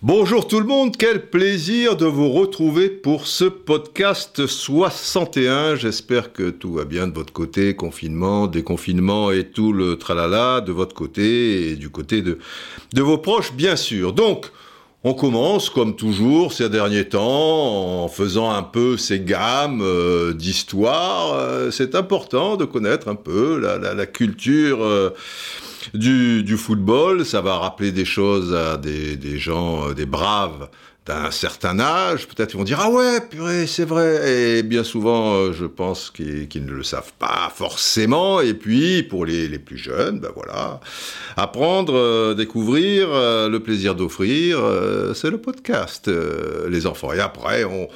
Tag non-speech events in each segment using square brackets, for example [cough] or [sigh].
Bonjour tout le monde, quel plaisir de vous retrouver pour ce podcast 61. J'espère que tout va bien de votre côté, confinement, déconfinement et tout le tralala de votre côté et du côté de, de vos proches bien sûr. Donc, on commence, comme toujours, ces derniers temps, en faisant un peu ces gammes euh, d'histoire. Euh, c'est important de connaître un peu la, la, culture euh, du, football. Ça va rappeler des choses à des gens, des braves d'un certain âge, peut-être ils vont dire ah ouais purée c'est vrai et bien souvent euh, je pense qu'ils qu ne le savent pas forcément. Et puis pour les, plus jeunes ben voilà. Apprendre euh, découvrir euh, le plaisir d'offrir c'est le podcast les enfants. Et après on,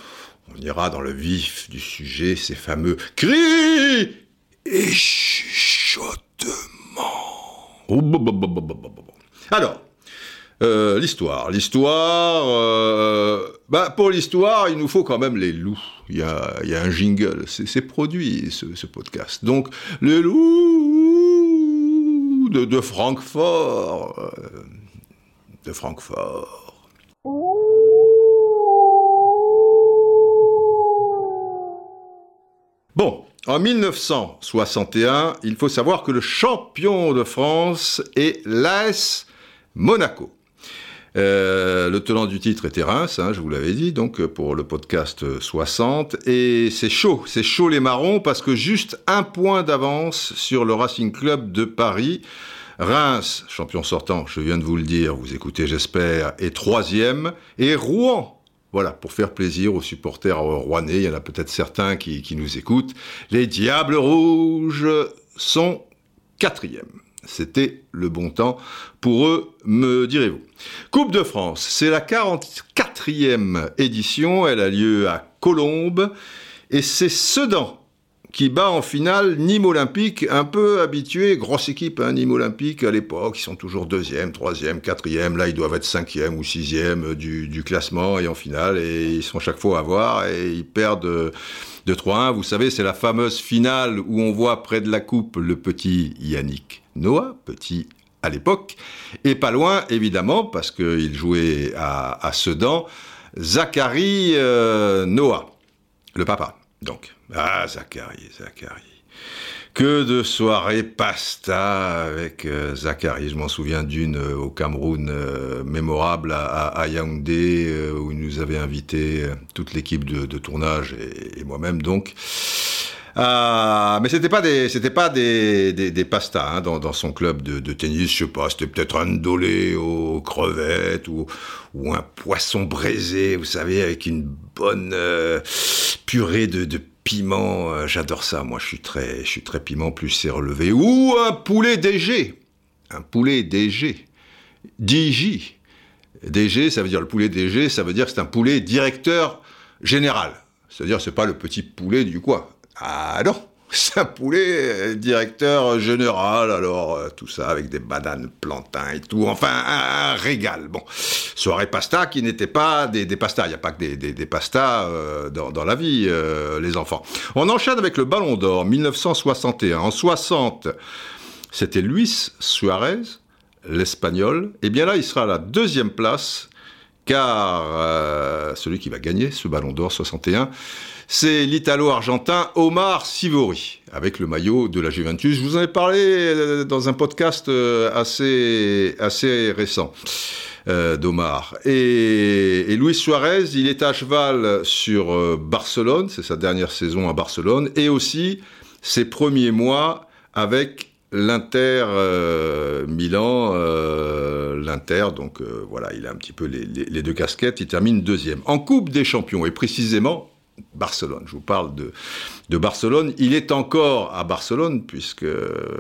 on ira dans le vif du sujet ces fameux cris et chuchotements. Alors euh, l'histoire. L'histoire, euh, bah, pour l'histoire, il nous faut quand même les loups. Il y a, un jingle, c'est produit ce, podcast. Donc, les loups de, de Francfort. Euh, de Francfort. Bon, en 1961, il faut savoir que le champion de France est l'AS Monaco. Euh, le tenant du titre était Reims, hein, je vous l'avais dit, donc pour le podcast 60. Et c'est chaud, c'est chaud les marrons parce que juste un point d'avance sur le Racing Club de Paris. Reims, champion sortant, je viens de vous le dire, vous écoutez j'espère, est troisième. Et Rouen, voilà, pour faire plaisir aux supporters rouennais, il y en a peut-être certains qui, qui nous écoutent, les Diables Rouges sont quatrième. C'était le bon temps pour eux, me direz-vous. Coupe de France, c'est la 44e édition, elle a lieu à Colombes, et c'est Sedan qui bat en finale Nîmes Olympique, un peu habitué, grosse équipe, hein, Nîmes Olympique à l'époque, ils sont toujours deuxième, troisième, quatrième, là ils doivent être cinquième ou sixième du, du classement, et en finale, et ils sont chaque fois à voir, et ils perdent de 3-1. Vous savez, c'est la fameuse finale où on voit près de la coupe le petit Yannick Noah, petit à l'époque, et pas loin, évidemment, parce qu'il jouait à, Sedan, Zachary euh, Noah, le papa, donc. Ah, Zachary, Zachary. Que de soirées pasta avec euh, Zachary. Je m'en souviens d'une euh, au Cameroun mémorable à, Yaoundé où il nous avait invité toute l'équipe de, tournage et moi-même donc. Euh, mais c'était pas des, c'était pas des, des, des pastas hein, dans, dans, son club de, de, tennis. Je sais pas, c'était peut-être un dolé aux crevettes ou, ou un poisson braisé, vous savez, avec une bonne euh, purée de, de piment. Euh, j'adore ça. Moi, je suis très, je suis très piment. Plus c'est relevé. Ou un poulet DG, un poulet DG, DJ. DG, ça veut dire le poulet DG, ça veut dire que c'est un poulet directeur général. C'est-à-dire, c'est pas le petit poulet du coin. Ah non, [laughs] un poulet directeur général, alors euh, tout ça avec des bananes plantains et tout, enfin un, régal. Bon, soirée pasta qui n'était pas des, pastas, il n'y a pas que des, pastas euh, dans, la vie, euh, les enfants. On enchaîne avec le Ballon d'Or 1961. En 60, c'était Luis Suarez, l'Espagnol. Et bien là, il sera à la deuxième place, car euh, celui qui va gagner ce Ballon d'Or 61, c'est l'Italo-Argentin Omar Sivori, avec le maillot de la Juventus. Je vous en ai parlé euh, dans un podcast euh, assez, assez récent. Euh, d'Omar. Et, Luis Suarez, il est à cheval sur Barcelone, c'est sa dernière saison à Barcelone, et aussi ses premiers mois avec l'Inter Milan, l'Inter, donc voilà, il a un petit peu les, deux casquettes, il termine deuxième. En Coupe des Champions, et précisément Barcelone. Je vous parle de, Barcelone. Il est encore à Barcelone, puisque euh,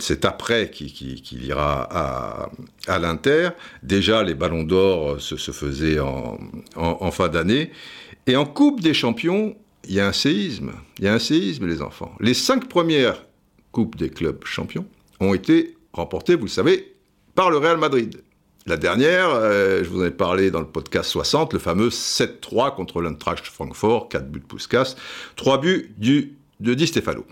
c'est après qu'il qu qu ira à, à l'Inter. Déjà, les ballons d'or se, se, faisaient en, en, en fin d'année. Et en Coupe des Champions, il y a un séisme. Il y a un séisme, les enfants. Les cinq premières Coupes des clubs champions ont été remportées, vous le savez, par le Real Madrid. La dernière, euh, je vous en ai parlé dans le podcast 60, le fameux 7-3 contre l'Eintracht Francfort, 4 buts de Puskas, 3 buts du de Di Stefano.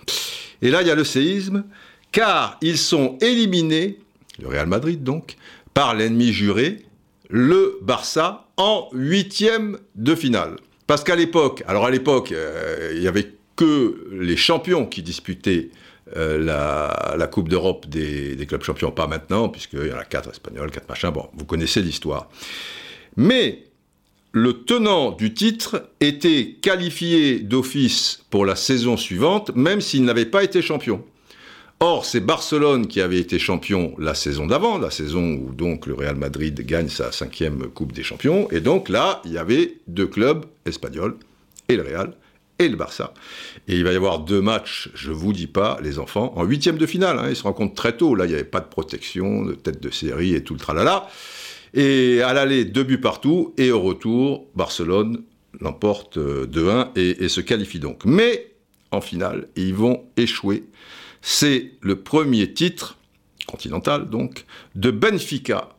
Et là, il y a le séisme, car ils sont éliminés, le Real Madrid donc, par l'ennemi juré, le Barça, en huitième de finale. Parce qu'à l'époque, alors à l'époque, euh, il n'y avait que les champions qui disputaient euh, la, Coupe d'Europe des, des, clubs champions, pas maintenant, puisqu'il y en a quatre espagnols, quatre machins, bon, vous connaissez l'histoire. Mais le tenant du titre était qualifié d'office pour la saison suivante, même s'il n'avait pas été champion. Or, c'est Barcelone qui avait été champion la saison d'avant, la saison où donc le Real Madrid gagne sa cinquième Coupe des Champions, et donc là, il y avait deux clubs espagnols, et le Real, et le Barça. Et il va y avoir deux matchs, je vous dis pas, les enfants, en huitième de finale. Hein, ils se rencontrent très tôt. Là, il n'y avait pas de protection, de tête de série et tout le tralala. Et à l'aller, deux buts partout. Et au retour, Barcelone l'emporte 2-1 euh, et, et, se qualifie donc. Mais en finale, ils vont échouer. C'est le premier titre, continental donc, de Benfica.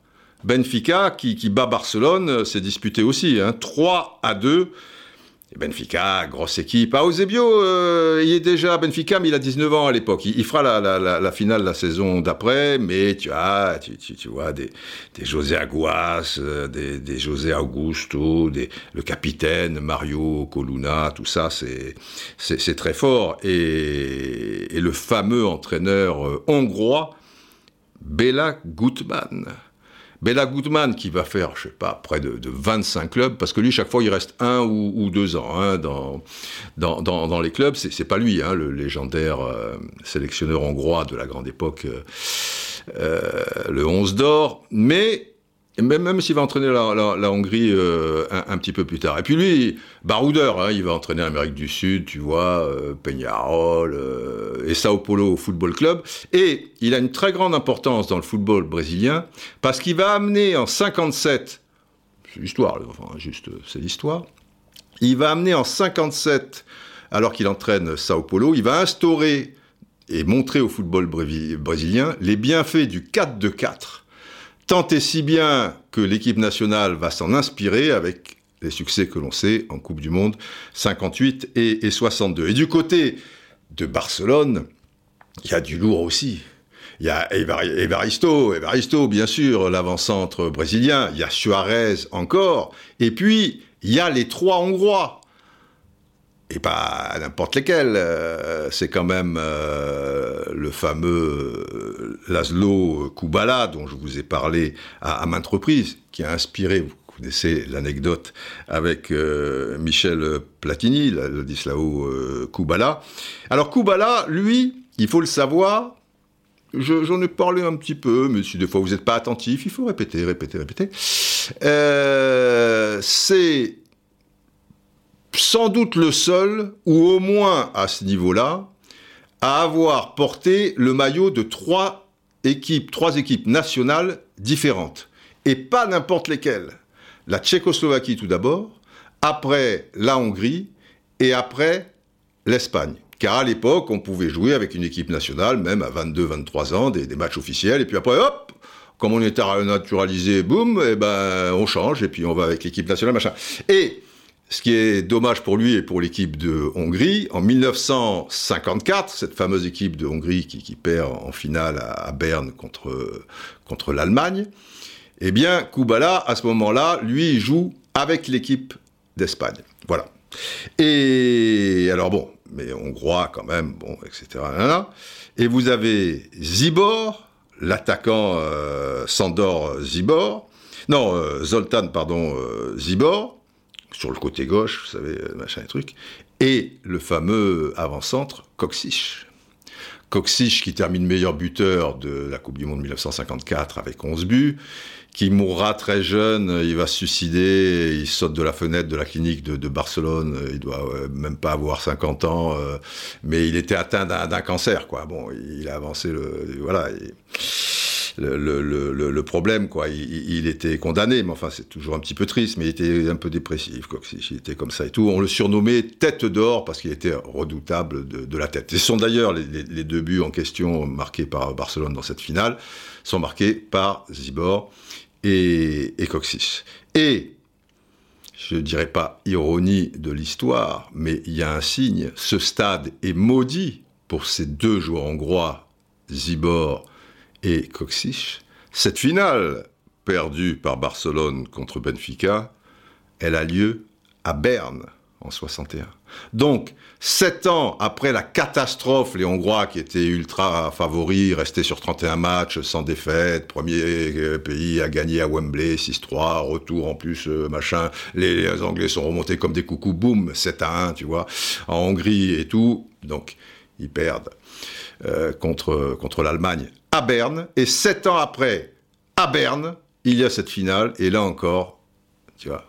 Benfica qui, qui bat Barcelone, s'est disputé aussi, hein, 3 à 2. Benfica, grosse équipe. Ah, Eusebio, euh, il est déjà Benfica, mais il a 19 ans à l'époque. Il, fera la, finale la saison d'après, mais tu as, tu, vois, des, José Aguas, euh, des, José Augusto, le capitaine Mario Coluna, tout ça, c'est très fort. Et, et, le fameux entraîneur euh, hongrois, Bela Gutmann. Bella Goodman qui va faire, je sais pas, près de, 25 clubs, parce que lui, chaque fois, il reste un ou, deux ans hein, dans, dans, les clubs. C'est pas lui, hein, le légendaire euh, sélectionneur hongrois de la grande époque, euh, euh, le 11 d'or, mais même, même s'il va entraîner la, Hongrie euh, un, petit peu plus tard. Et puis lui, baroudeur, hein, il va entraîner l'Amérique du Sud, tu vois, euh, Peñarol euh, et Sao Paulo Football Club. Et il a une très grande importance dans le football brésilien parce qu'il va amener en 57, c'est l'histoire, enfin juste c'est l'histoire, il va amener en 57, alors qu'il entraîne Sao Paulo, il va instaurer et montrer au football brésilien les bienfaits du 4 de 4 Tant et si bien que l'équipe nationale va s'en inspirer avec les succès que l'on sait en Coupe du Monde 58 et, 62. Et du côté de Barcelone, il y a du lourd aussi. Il y a Evaristo, Evaristo, bien sûr, l'avant-centre brésilien. Il y a Suarez encore. Et puis, il y a les trois Hongrois et pas n'importe lesquels. Euh, c'est quand même euh, le fameux euh, Laszlo Kubala, dont je vous ai parlé à, maintes reprises, qui a inspiré, vous connaissez l'anecdote avec Michel Platini, Ladislao Kubala. Alors Kubala, lui, il faut le savoir, j'en ai parlé un petit peu, mais si des fois vous n'êtes pas attentif, il faut répéter, répéter, répéter. c'est sans doute le seul, ou au moins à ce niveau-là, à avoir porté le maillot de trois équipes, trois équipes nationales différentes. Et pas n'importe lesquelles. La Tchécoslovaquie tout d'abord, après la Hongrie et après l'Espagne. Car à l'époque, on pouvait jouer avec une équipe nationale, même à 22-23 ans, des, matchs officiels, et puis après, hop, comme on est naturalisé, boum, et eh ben, on change, et puis on va avec l'équipe nationale, machin. Ce qui est dommage pour lui et pour l'équipe de Hongrie, en 1954, cette fameuse équipe de Hongrie qui, perd en finale à, Berne contre, contre l'Allemagne, eh bien, Kubala, à ce moment-là, lui, joue avec l'équipe d'Espagne. Voilà. Et alors bon, mais hongrois quand même, bon, etc. Et vous avez Zibor, l'attaquant euh, Sandor Zibor, non, euh, Zoltan, pardon, euh, Zibor, sur le côté gauche, vous savez, euh, machin et truc, et le fameux avant-centre Coxich. Coxich qui termine meilleur buteur de la Coupe du Monde 1954 avec 11 buts, qui mourra très jeune, il va suicider, il saute de la fenêtre de la clinique de, Barcelone, il doit même pas avoir 50 ans, euh, mais il était atteint d'un cancer, quoi. Bon, il a avancé le... Voilà le, problème, quoi. Il, était condamné, mais enfin, c'est toujours un petit peu triste, mais il était un peu dépressif, quoi. Il était comme ça et tout. On le surnommait tête d'or parce qu'il était redoutable de, la tête. Ce sont d'ailleurs les, deux buts en question marqués par Barcelone dans cette finale, sont marqués par Zibor et, et Et je ne dirais pas ironie de l'histoire, mais il y a un signe, ce stade est maudit pour ces deux joueurs hongrois, Zibor et Koksich. Cette finale, perdue par Barcelone contre Benfica, elle a lieu à Berne en 61. Donc, sept ans après la catastrophe, les Hongrois qui étaient ultra favoris, restaient sur 31 matchs sans défaite, premier euh, pays à gagner à Wembley, 6-3, retour en plus, euh, machin, les, Anglais sont remontés comme des coucous, boum, 7 à 1, tu vois, en Hongrie et tout, donc ils perdent euh, contre l'Allemagne à Berne, et sept ans après, à Berne, il y a cette finale, et là encore, tu vois,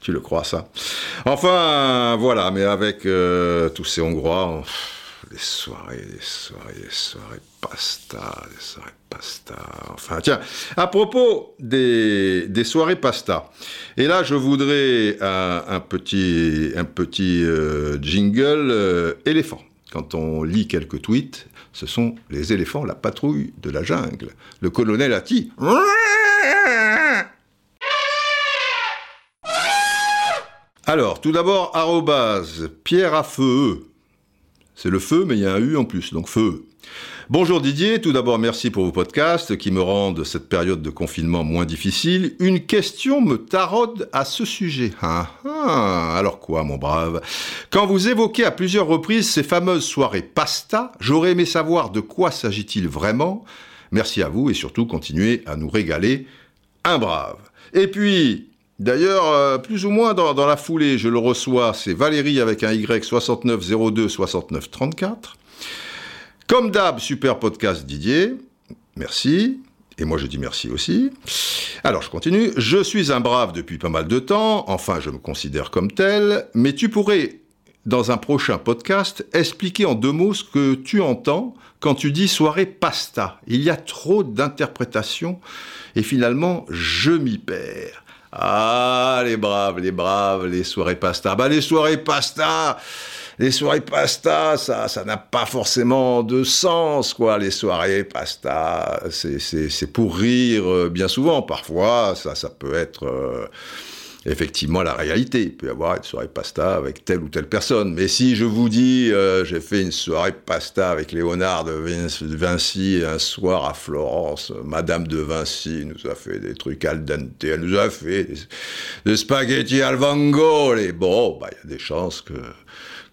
tu le crois, ça Enfin, voilà, mais avec euh, tous ces Hongrois, les soirées, les soirées, les soirées pasta, les soirées pasta. Enfin, tiens, à propos des, soirées pasta, et là, je voudrais un, petit, un petit euh, jingle euh, éléphant. Quand on lit quelques tweets, ce sont les éléphants, la patrouille de la jungle. Le colonel a dit Alors, tout d'abord, arrobase, Pierre à feu. C'est le feu, mais il y a un U en plus, donc feu. Bonjour Didier, tout d'abord merci pour vos podcasts qui me rendent cette période de confinement moins difficile. Une question me taraude à ce sujet. Ah, ah, alors quoi mon brave? Quand vous évoquez à plusieurs reprises ces fameuses soirées pasta, j'aurais aimé savoir de quoi s'agit-il vraiment. Merci à vous et surtout continuez à nous régaler. Un brave. Et puis, D'ailleurs, euh, plus ou moins dans, la foulée, je le reçois, c'est Valérie avec un Y 6902 6934. Comme d'hab, super podcast Didier. Merci. Et moi, je dis merci aussi. Alors, je continue. Je suis un brave depuis pas mal de temps. Enfin, je me considère comme tel. Mais tu pourrais, dans un prochain podcast, expliquer en deux mots ce que tu entends quand tu dis soirée pasta. Il y a trop d'interprétations et finalement, je m'y perds. Ah, les braves, les braves, les soirées pasta. Bah, les soirées pasta, les soirées pasta, ça, ça n'a pas forcément de sens, quoi. Les soirées pasta, c'est pour rire, euh, bien souvent. Parfois, ça, peut être. Euh, effectivement la réalité. Il peut y avoir une soirée pasta avec telle ou telle personne. Mais si je vous dis, euh, j'ai fait une soirée pasta avec Léonard de Vinci un soir à Florence, Madame de Vinci nous a fait des trucs al dente, elle nous a fait des, spaghettis al vongole. Bon, bah, il y a des chances que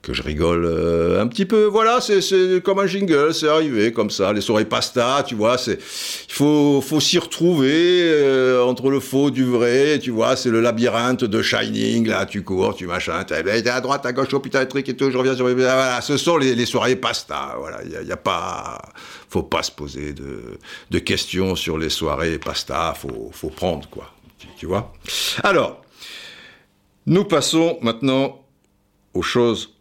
que je rigole euh, un petit peu. Voilà, c'est comme un jingle, c'est arrivé comme ça. Les soirées pasta, tu vois, c'est il faut faut s'y retrouver euh, entre le faux du vrai, tu vois, c'est le labyrinthe de Shining. Là, tu cours, tu machin, t'es à droite, à gauche, au putain, truc et tout. Je reviens sur voilà, ce sont les, les soirées pasta. Voilà, il y a, y a, pas, faut pas se poser de, de questions sur les soirées pasta. Faut faut prendre quoi, tu vois. Alors, nous passons maintenant aux choses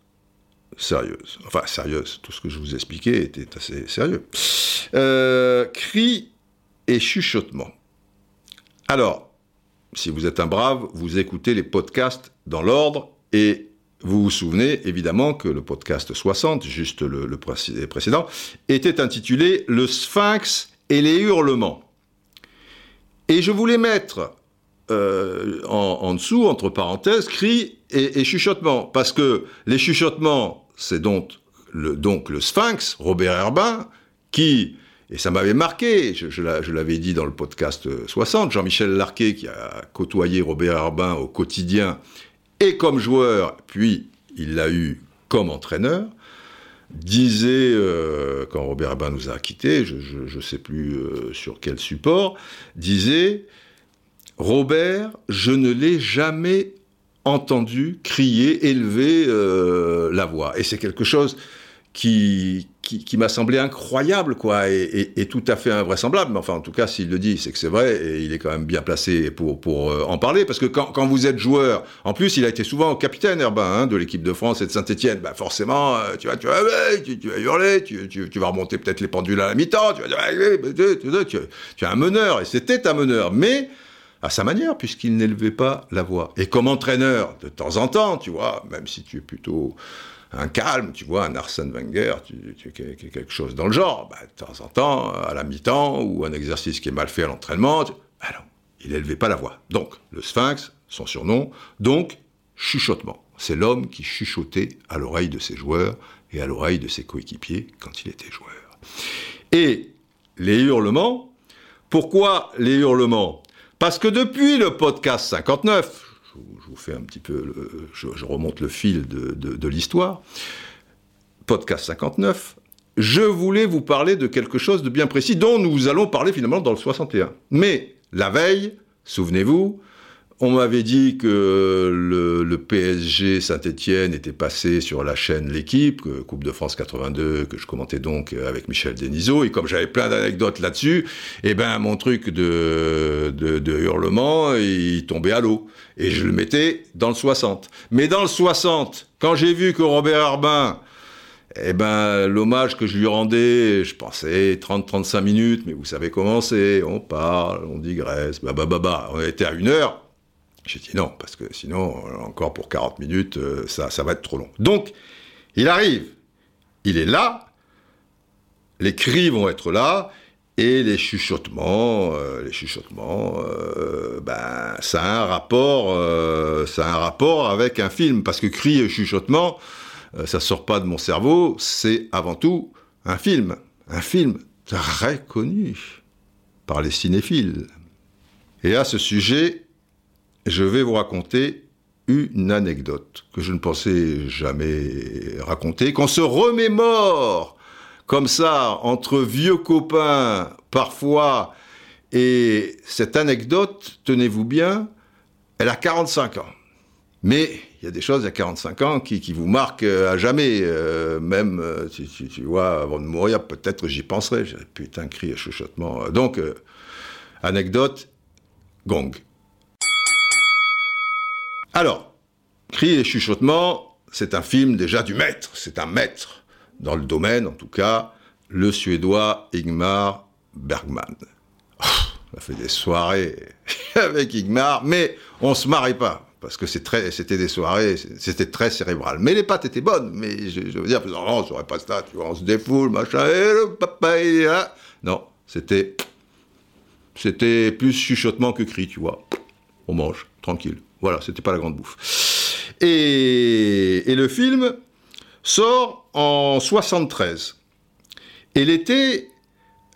sérieuse. Enfin, sérieuse, tout ce que je vous expliquais était assez sérieux. Euh, cris et chuchotements. Alors, si vous êtes un brave, vous écoutez les podcasts dans l'ordre et vous vous souvenez évidemment que le podcast 60, juste le, précédent, était intitulé Le Sphinx et les hurlements. Et je voulais mettre euh, en, dessous, entre parenthèses, cris et, et chuchotements, parce que les chuchotements, c'est donc le, Sphinx, Robert Herbin, qui, et ça m'avait marqué, je, l'avais dit dans le podcast 60, Jean-Michel Larquet, qui a côtoyé Robert Herbin au quotidien, et comme joueur, puis il l'a eu comme entraîneur, disait, euh, quand Robert Herbin nous a quittés, je ne sais plus euh, sur quel support, disait, Robert, je ne l'ai jamais entendu crier, élever euh, la voix. Et c'est quelque chose qui, qui, m'a semblé incroyable, quoi, et, tout à fait invraisemblable. Mais enfin, en tout cas, s'il le dit, c'est que c'est vrai, et il est quand même bien placé pour, pour euh, en parler, parce que quand, quand, vous êtes joueur, en plus, il a été souvent capitaine, Herbin, hein, de l'équipe de France et de Saint-Etienne, bah forcément, euh, tu, vas, tu, vas, tu, tu vas hurler, tu, tu, vas remonter peut-être les pendules à la mi-temps, tu vas dire, tu, tu es un meneur, et c'était un meneur, mais à sa manière, puisqu'il n'élevait pas la voix. Et comme entraîneur, de temps en temps, tu vois, même si tu es plutôt un calme, tu vois, un Arsène Wenger, quelque chose dans le genre, bah, de temps en temps, à la mi-temps, ou un exercice qui est mal fait à l'entraînement, tu... il n'élevait pas la voix. Donc, le sphinx, son surnom, donc, chuchotement. C'est l'homme qui chuchotait à l'oreille de ses joueurs et à l'oreille de ses coéquipiers quand il était joueur. Et les hurlements, pourquoi les hurlements? Parce que depuis le podcast 59, je vous fais un petit peu, je, remonte le fil de, l'histoire, podcast 59, je voulais vous parler de quelque chose de bien précis dont nous allons parler finalement dans le 61. Mais la veille, souvenez-vous, on m'avait dit que le, PSG Saint-Etienne était passé sur la chaîne L'équipe, Coupe de France 82, que je commentais donc avec Michel Denisot, et comme j'avais plein d'anecdotes là-dessus, eh ben mon truc de, de, hurlement, il tombait à l'eau. Et je le mettais dans le 60. Mais dans le 60, quand j'ai vu que Robert Arbin eh ben, l'hommage que je lui rendais, je pensais 30-35 minutes, mais vous savez comment c'est, on parle, on digresse, bah bah bah bah, on était à une heure. J'ai dit non, parce que sinon, encore pour 40 minutes, euh, ça, ça va être trop long. Donc, il arrive, il est là, les cris vont être là, et les chuchotements, euh, les chuchotements, euh, ben, ça a un rapport, ça a un rapport avec un film, parce que cris et chuchotements, euh, ça sort pas de mon cerveau, c'est avant tout un film, un film très connu par les cinéphiles. Et à ce sujet, je vais vous raconter une anecdote que je ne pensais jamais raconter, qu'on se remémore comme ça entre vieux copains parfois. Et cette anecdote, tenez-vous bien, elle a 45 ans. Mais il y a des choses a 45 ans qui, vous marquent euh, à jamais. Euh, même, euh, si, tu vois, avant de mourir, peut-être j'y penserai. Putain, cri et chuchotement. Donc, anecdote, gong. Alors, cri et chuchotement, c'est un film déjà du maître. C'est un maître dans le domaine, en tout cas, le Suédois Ingmar Bergman. On a fait des soirées [laughs] avec Ingmar, mais on se marrait pas parce que c'était des soirées, c'était très cérébral. Mais les pâtes étaient bonnes, mais je, veux dire, non, on serait pas ça, tu vois, on se défoule, machin, et le papa, est là. Non, c'était, c'était plus chuchotement que cri, tu vois. On mange, tranquille. Voilà, c'était pas la grande bouffe. Et, le film sort en 73. Et l'été,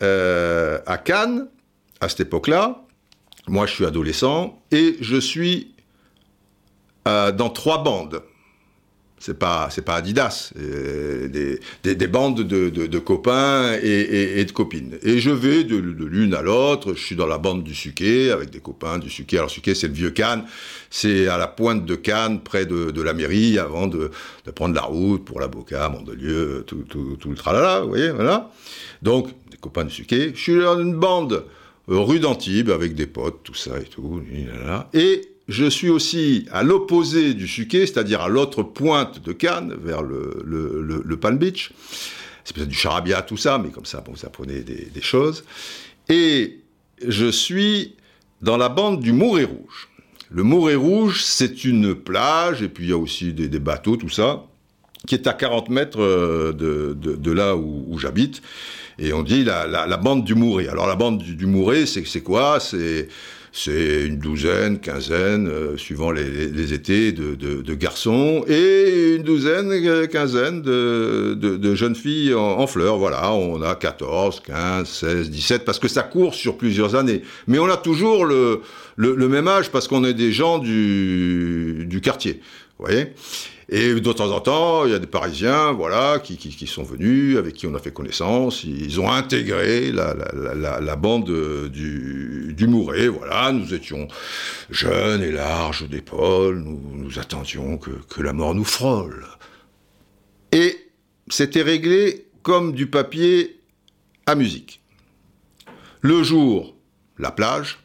euh, à Cannes, à cette époque-là, moi je suis adolescent, et je suis euh, dans trois bandes. C'est pas, c'est pas Adidas, euh, des, des, bandes de, de, copains et, et, de copines. Et je vais de, l'une à l'autre. Je suis dans la bande du Suquet avec des copains du Suquet. Alors Suquet, c'est le vieux Cannes. C'est à la pointe de Cannes, près de, la mairie, avant de, prendre la route pour la Boca, Mandelieu, tout, tout, tout le tralala. Vous voyez, voilà. Donc des copains du Suquet. Je suis dans une bande euh, rue d'Antibes avec des potes, tout ça et tout. Et je suis aussi à l'opposé du Suquet, c'est-à-dire à, l'autre pointe de Cannes, vers le, Palm Beach. C'est peut-être du charabia, tout ça, mais comme ça, bon, vous apprenez des, choses. Et je suis dans la bande du Mouret Rouge. Le Mouret Rouge, c'est une plage, et puis il y a aussi des, bateaux, tout ça, qui est à 40 mètres euh, de, là où, j'habite. Et on dit la, bande du Mouret. Alors la bande du, du Mouret, c'est quoi? C'est c'est une douzaine, quinzaine, euh, suivant les, étés, de, garçons, et une douzaine, euh, quinzaine de, jeunes filles en, fleurs. Voilà, on a 14, 15, 16, 17, parce que ça court sur plusieurs années. Mais on a toujours le, même âge parce qu'on est des gens du, quartier. Voyez? Et de temps en temps, il y a des Parisiens, voilà, qui, sont venus, avec qui on a fait connaissance. Ils ont intégré la, bande du, du Mouret, voilà. Nous étions jeunes et larges d'épaules. Nous, nous attendions que la mort nous frôle. Et c'était réglé comme du papier à musique. Le jour, la plage,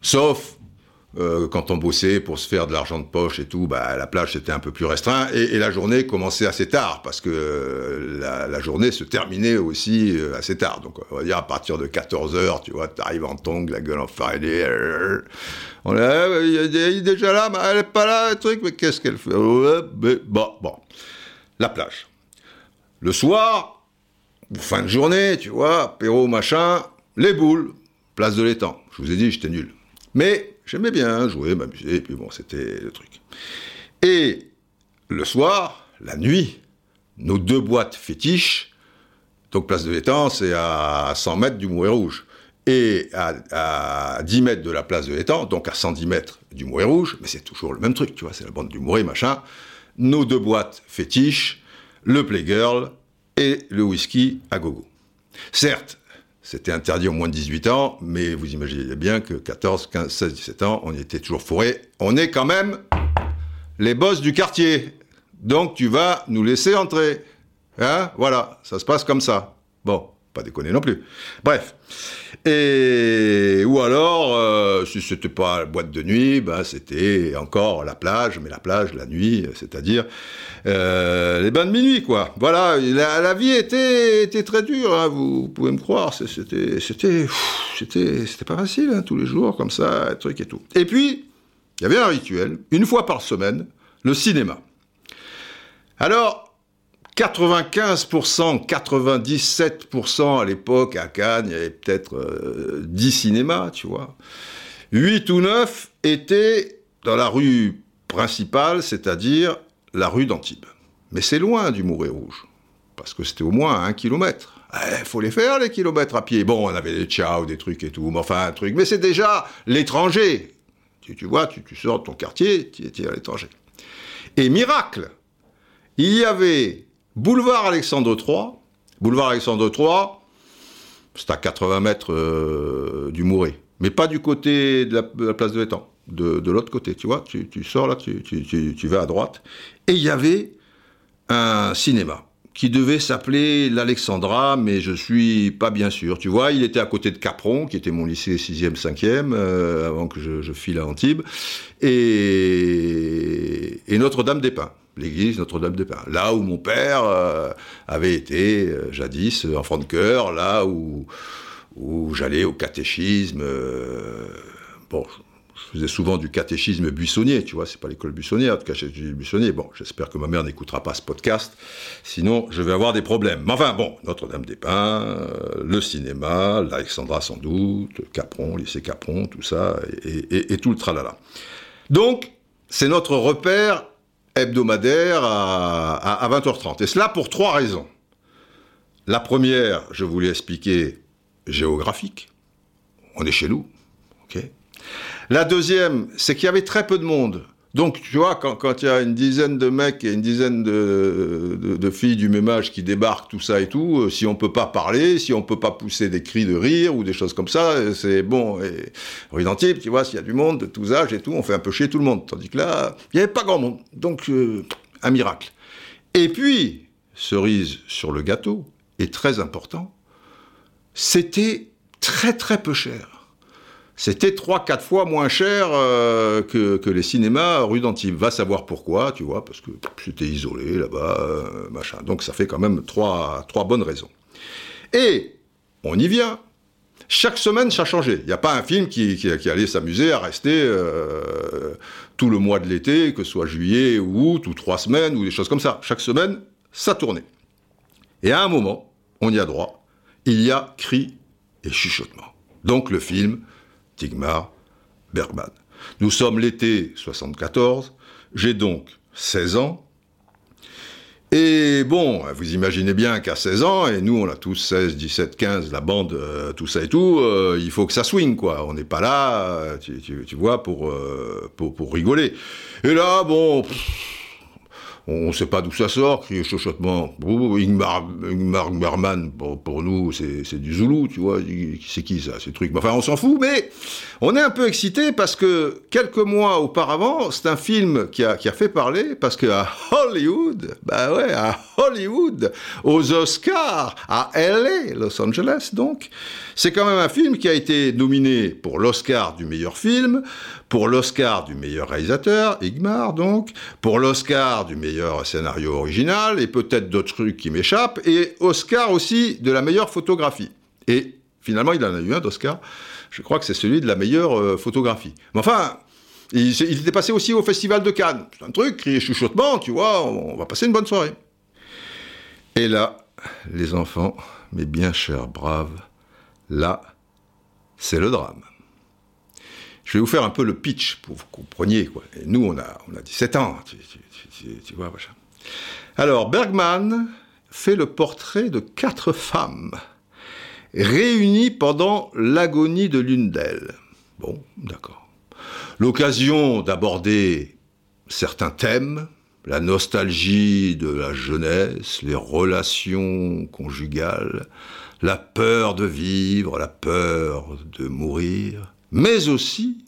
sauf euh, quand on bossait pour se faire de l'argent de poche et tout, bah, la plage c'était un peu plus restreint et, la journée commençait assez tard parce que euh, la, journée se terminait aussi euh, assez tard. Donc on va dire à partir de 14 h tu vois, t'arrives en tongue, la gueule en farinée. On est, il est déjà là, mais elle est pas là, le truc, mais qu'est-ce qu'elle fait? Bon, bon, la plage. Le soir, fin de journée, tu vois, apéro machin, les boules, place de l'étang. Je vous ai dit, j'étais nul. Mais j'aimais bien jouer, m'amuser, et puis bon, c'était le truc. Et le soir, la nuit, nos deux boîtes fétiches, donc place de l'étang, c'est à 100 mètres du Mouet Rouge. Et à, 10 mètres de la place de l'étang, donc à 110 mètres du Mouet Rouge, mais c'est toujours le même truc, tu vois, c'est la bande du Mouet, machin, nos deux boîtes fétiches, le Playgirl et le whisky à gogo. Certes, c'était interdit au moins de 18 ans, mais vous imaginez bien que 14, 15, 16, 17 ans, on était toujours fourrés. On est quand même les boss du quartier. Donc tu vas nous laisser entrer. Hein? Voilà, ça se passe comme ça. Bon, pas déconner non plus. Bref. Et ou alors, euh, si c'était pas la boîte de nuit, bah, c'était encore la plage, mais la plage la nuit, c'est-à-dire euh, les bains de minuit, quoi. Voilà, la, vie était, très dure, hein, vous pouvez me croire. C'était, c'était pas facile, hein, tous les jours comme ça, truc et tout. Et puis, il y avait un rituel, une fois par semaine, le cinéma. Alors, 95%, 97% à l'époque, à Cannes, il y avait peut-être 10 euh, cinémas, tu vois. 8 ou 9 étaient dans la rue principale, c'est-à-dire la rue d'Antibes. Mais c'est loin du Mouret Rouge, parce que c'était au moins un kilomètre. Il eh, faut les faire, les kilomètres à pied. Bon, on avait des tchao, des trucs et tout, mais enfin un truc. Mais c'est déjà l'étranger. Tu, tu, vois, tu, sors de ton quartier, tu es à l'étranger. Et miracle, il y avait Boulevard Alexandre III. Boulevard Alexandre III, c'est à 80 mètres euh, du Mouret. Mais pas du côté de la, place de l'étang, de, l'autre côté. Tu vois, tu, sors là, tu, tu, vas à droite. Et il y avait un cinéma qui devait s'appeler l'Alexandra, mais je suis pas bien sûr. Tu vois, il était à côté de Capron, qui était mon lycée 6e, 5e, euh, avant que je, je, file à Antibes, et, Notre-Dame des Pins l'église Notre-Dame-des-Pins. Là où mon père euh, avait été euh, jadis enfant de cœur, là où, où j'allais au catéchisme. Bon, je faisais souvent du catéchisme buissonnier, tu vois, c'est pas l'école buissonnière, du catéchisme buissonnier. Bon, j'espère que ma mère n'écoutera pas ce podcast, sinon je vais avoir des problèmes. Mais enfin, bon, Notre-Dame-des-Pins, le cinéma, l'Alexandra sans doute, Capron, lycée Capron, tout ça, et, tout le tralala. Donc, c'est notre repère hebdomadaire à, 20h30. Et cela pour trois raisons. La première, je voulais expliquer, géographique. On est chez nous. ok? La deuxième, c'est qu'il y avait très peu de monde. Donc, tu vois, quand, il y a une dizaine de mecs et une dizaine de, filles du même âge qui débarquent, tout ça et tout, euh, si on peut pas parler, si on peut pas pousser des cris de rire ou des choses comme ça, euh, c'est bon. Et d'Antibes, tu vois, s'il y a du monde de tous âges et tout, on fait un peu chier tout le monde. Tandis que là, il n'y avait pas grand monde. Donc, euh, un miracle. Et puis, cerise sur le gâteau, et très important, c'était très très peu cher c'était 3-4 fois moins cher euh, que, les cinémas rue d'Antibes. Va savoir pourquoi, tu vois, parce que c'était isolé là-bas, euh, machin. Donc ça fait quand même trois, trois bonnes raisons. Et on y vient. Chaque semaine, ça changeait. Il n'y a pas un film qui, allait s'amuser à rester euh, tout le mois de l'été, que ce soit juillet ou août, ou trois semaines, ou des choses comme ça. Chaque semaine, ça tournait. Et à un moment, on y a droit, il y a cri et chuchotement. Donc le film Tigmar Bergman. Nous sommes l'été 74, j'ai donc 16 ans. Et bon, vous imaginez bien qu'à 16 ans, et nous on a tous 16, 17, 15, la bande, euh, tout ça et tout, euh, il faut que ça swing quoi. On n'est pas là, euh, tu, vois, pour, pour, rigoler. Et là, bon on ne sait pas d'où ça sort, crier chuchotement. Ingmar, Ingmar Berman, pour, nous, c'est du Zoulou, tu vois. C'est qui ça, ces trucs? Enfin, on s'en fout, mais on est un peu excité parce que quelques mois auparavant, c'est un film qui a, qui a fait parler parce qu'à Hollywood, bah ouais, à Hollywood, aux Oscars, à LA, Los Angeles donc, c'est quand même un film qui a été nominé pour l'Oscar du meilleur film, pour l'Oscar du meilleur réalisateur, Igmar donc, pour l'Oscar du meilleur scénario original, et peut-être d'autres trucs qui m'échappent, et Oscar aussi de la meilleure photographie. Et finalement, il en a eu un d'Oscar, je crois que c'est celui de la meilleure euh, photographie. Mais enfin, il, était passé aussi au Festival de Cannes. C'est un truc, crier chuchotement, tu vois, on, va passer une bonne soirée. Et là, les enfants, mes bien chers braves, là, c'est le drame. Je vais vous faire un peu le pitch pour que vous compreniez. Quoi. Nous, on a, on a 17 ans, tu vois, machin. Alors, Bergman fait le portrait de quatre femmes réunies pendant l'agonie de l'une d'elles. Bon, d'accord. L'occasion d'aborder certains thèmes, la nostalgie de la jeunesse, les relations conjugales, la peur de vivre, la peur de mourir, mais aussi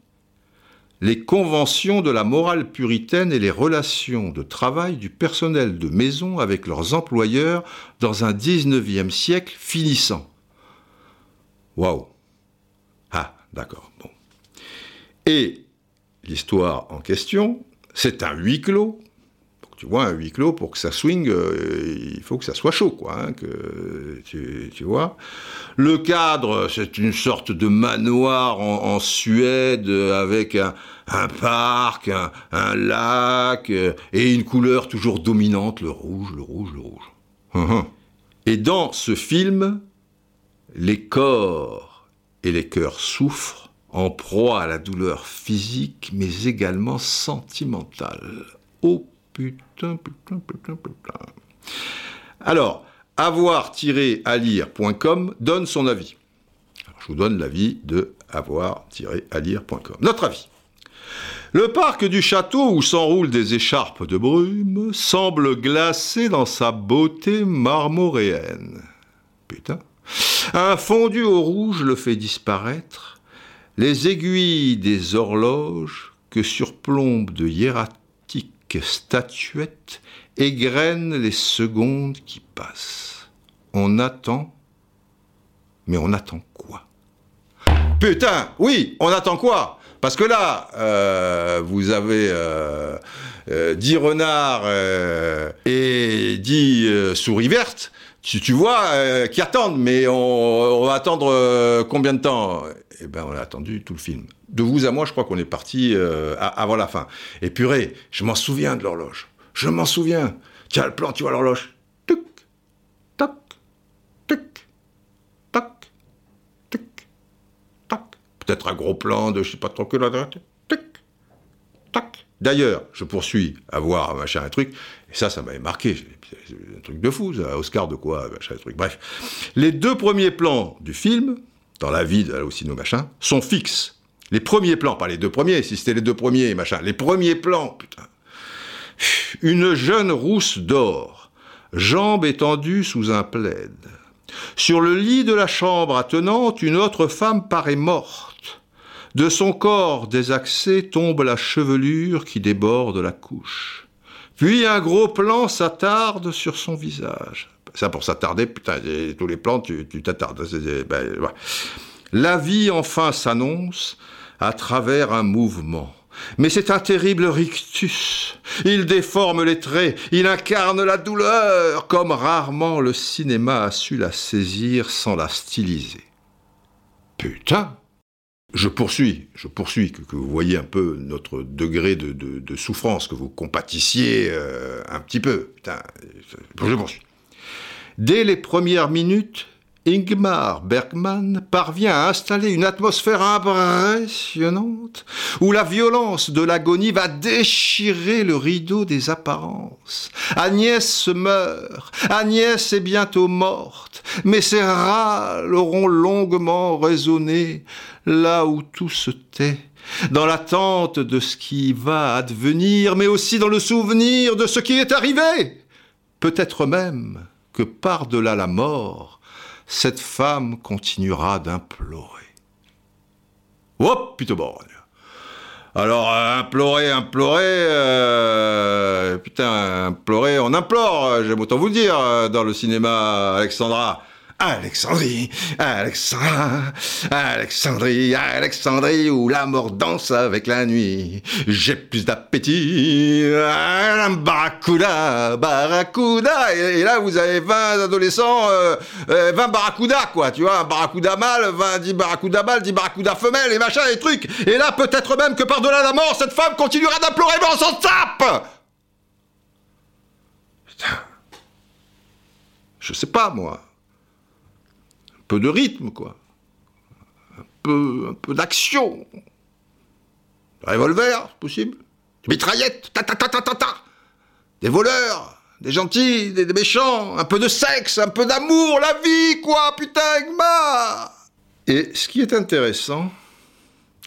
les conventions de la morale puritaine et les relations de travail du personnel de maison avec leurs employeurs dans un 19e siècle finissant. Waouh Ah, d'accord, bon. Et l'histoire en question, c'est un huis clos tu vois, un huis clos, pour que ça swing, euh, il faut que ça soit chaud, quoi. Hein, que, tu, vois. Le cadre, c'est une sorte de manoir en, Suède avec un, parc, un, lac euh, et une couleur toujours dominante, le rouge, le rouge, le rouge. Hum, hum. Et dans ce film, les corps et les cœurs souffrent en proie à la douleur physique, mais également sentimentale. Au Putain, putain, putain, putain. Alors, avoir-à-lire.com donne son avis. je vous donne l'avis de avoir-à-lire.com. Notre avis. Le parc du château où s'enroulent des écharpes de brume semble glacé dans sa beauté marmoréenne. Putain. Un fondu au rouge le fait disparaître. Les aiguilles des horloges que surplombent de hiératique statuette égrène les secondes qui passent. On attend, mais on attend quoi? Putain, oui, on attend quoi? Parce que là, euh, vous avez euh, euh, dix renards et dix souris vertes, tu, vois, qui attendent, mais on, va attendre combien de temps? Eh ben, on a attendu tout le film de vous à moi, je crois qu'on est parti euh, avant la fin. Et purée, je m'en souviens de l'horloge. Je m'en souviens. Tiens le plan, tu vois l'horloge. Tuc, tac, tuc, tac, tuc, tac. Peut-être un gros plan de je sais pas trop que là. Tuc, tac. D'ailleurs, je poursuis à voir machin un truc, et ça, ça m'avait marqué. Un truc de fou, ça. Oscar de quoi, machin un truc. Bref. Les deux premiers plans du film, dans la vie aussi nos machins, sont fixes les premiers plans, pas les deux premiers, si c'était les deux premiers, machin. Les premiers plans, putain. Une jeune rousse d'or, jambes étendues sous un plaid. Sur le lit de la chambre attenante, une autre femme paraît morte. De son corps désaxé tombe la chevelure qui déborde la couche. Puis un gros plan s'attarde sur son visage. Ça pour s'attarder, putain, tous les plans, tu t'attardes. Ben, la vie enfin s'annonce, à travers un mouvement. Mais c'est un terrible rictus. Il déforme les traits, il incarne la douleur, comme rarement le cinéma a su la saisir sans la styliser. Putain Je poursuis, je poursuis, que, vous voyez un peu notre degré de, souffrance, que vous compatissiez euh, un petit peu. Putain, je poursuis. Dès les premières minutes, Ingmar Bergman parvient à installer une atmosphère impressionnante où la violence de l'agonie va déchirer le rideau des apparences. Agnès meurt, Agnès est bientôt morte, mais ses râles auront longuement résonné là où tout se tait dans l'attente de ce qui va advenir, mais aussi dans le souvenir de ce qui est arrivé. Peut-être même que par-delà la mort, cette femme continuera d'implorer. Hop, putain borgne. Alors, euh, implorer, implorer, euh, putain, implorer, on implore, j'aime autant vous le dire, euh, dans le cinéma, Alexandra. Alexandrie, Alexandra, Alexandrie, Alexandrie, où la mort danse avec la nuit. J'ai plus d'appétit, barracuda, barracuda. Et, là, vous avez 20 adolescents, 20 euh, euh, barracuda, quoi, tu vois, un barracuda mâle, 20, 10 barracuda mâle, 10 barracuda femelles, et machin, et trucs. Et là, peut-être même que par-delà la mort, cette femme continuera d'implorer, mais on s'en tape Putain. Je sais pas, moi de rythme, quoi. Un peu, un peu d'action. revolver, possible. Des mitraillettes, ta. Des voleurs, des gentils, des, méchants, un peu de sexe, un peu d'amour, la vie, quoi, putain, bah Et ce qui est intéressant,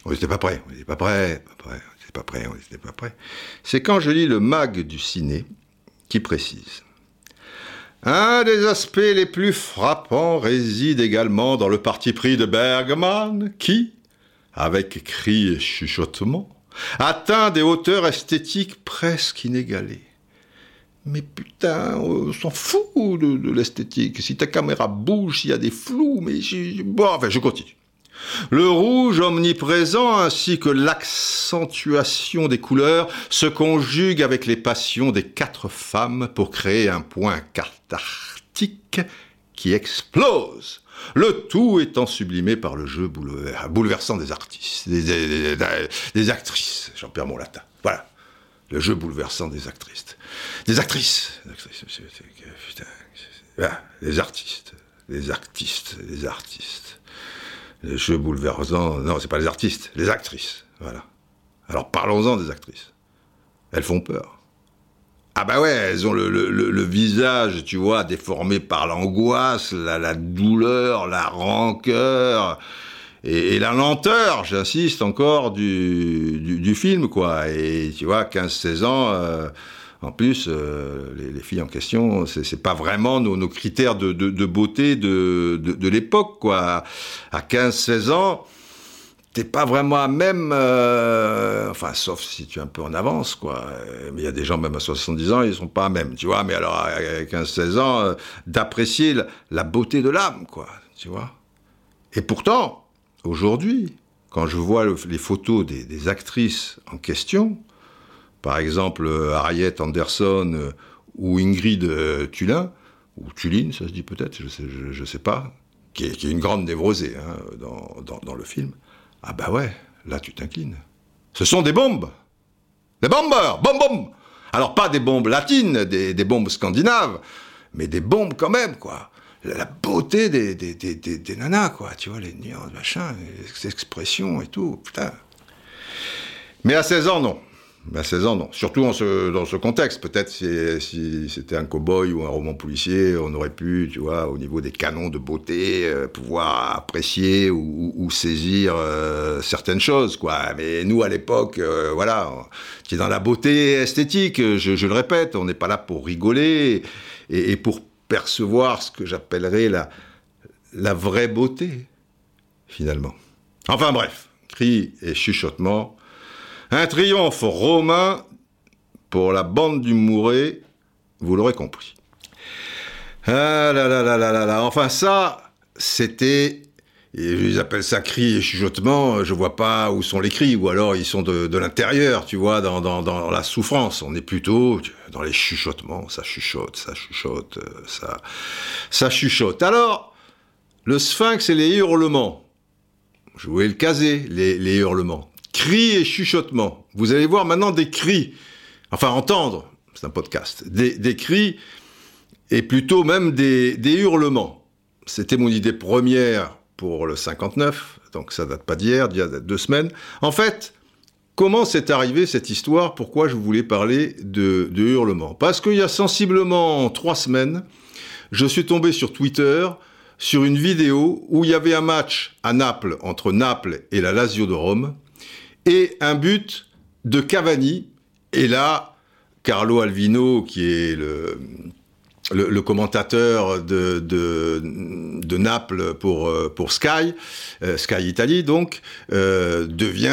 on n'était pas prêt, on n'était pas prêt, pas prêt, on n'était pas prêt, on n'était pas prêt, c'est quand je lis le mag du ciné qui précise. Un des aspects les plus frappants réside également dans le parti pris de Bergman, qui, avec cris et chuchotements, atteint des hauteurs esthétiques presque inégalées. Mais putain, on s'en fout de, l'esthétique. Si ta caméra bouge, s'il y a des flous, mais bon, enfin, je continue. Le rouge omniprésent ainsi que l'accentuation des couleurs se conjuguent avec les passions des quatre femmes pour créer un point cathartique qui explose le tout étant sublimé par le jeu bouleversant des artistes, des, actrices, j'en perds mon latin. Voilà, le jeu bouleversant des actrices. Des actrices. des artistes. Des artistes, des artistes. Le jeu bouleversant, non, c'est pas les artistes, les actrices. Voilà. Alors parlons-en des actrices. Elles font peur. Ah bah ouais, elles ont le, visage, tu vois, déformé par l'angoisse, la, douleur, la rancœur et, la lenteur, j'insiste encore, du, film, quoi. Et tu vois, 15-16 ans, euh, en plus, euh, les, filles en question, c'est pas vraiment nos, critères de, beauté de, l'époque, quoi. À 15-16 ans, t'es pas vraiment à même, euh, enfin, sauf si tu es un peu en avance, quoi. Mais il y a des gens, même à 70 ans, ils sont pas à même, tu vois. Mais alors, à 15-16 ans, euh, d'apprécier la, beauté de l'âme, quoi, tu vois. Et pourtant, aujourd'hui, quand je vois les photos des, actrices en question, par exemple Harriet Anderson ou Ingrid Tulin, ou Tuline, ça se dit peut-être, je je, sais pas, qui est, une grande névrosée hein, dans, le film, ah bah ouais, là tu t'inclines. Ce sont des bombes. Des bombers, bombes, bombes. Alors pas des bombes latines, des, bombes scandinaves, mais des bombes quand même, quoi. La, beauté des, des, des, nanas, quoi. Tu vois, les nuances, machin, les expressions et tout, putain. Mais à 16 ans, non à 16 ans, non. Surtout dans ce, dans ce contexte. Peut-être si, c'était un cow-boy ou un roman policier, on aurait pu, tu vois, au niveau des canons de beauté, euh, pouvoir apprécier ou, saisir euh, certaines choses, quoi. Mais nous, à l'époque, euh, voilà, qui est dans la beauté esthétique, je, le répète, on n'est pas là pour rigoler et, pour percevoir ce que j'appellerais la, la vraie beauté, finalement. Enfin bref, cris et chuchotements un triomphe romain pour la bande du Mouret, vous l'aurez compris. Ah là là là là là. Enfin ça, c'était ils appellent ça cri et chuchotement, je vois pas où sont les cris, ou alors ils sont de, l'intérieur, tu vois, dans, dans, la souffrance. On est plutôt dans les chuchotements, ça chuchote, ça chuchote, ça, ça chuchote. Alors, le sphinx et les hurlements. Voulais le caser, les, les hurlements cris et chuchotements. Vous allez voir maintenant des cris, enfin entendre, c'est un podcast, des, cris et plutôt même des, hurlements. C'était mon idée première pour le 59, donc ça date pas d'hier, d'il y a deux semaines. En fait, comment c'est arrivé cette histoire? Pourquoi je voulais parler de, de hurlements? Parce qu'il y a sensiblement trois semaines, je suis tombé sur Twitter sur une vidéo où il y avait un match à Naples entre Naples et la Lazio de Rome et un but de Cavani. Et là, Carlo Alvino, qui est le, le, commentateur de, de, Naples pour, pour Sky, euh, Sky Italie donc, euh, devient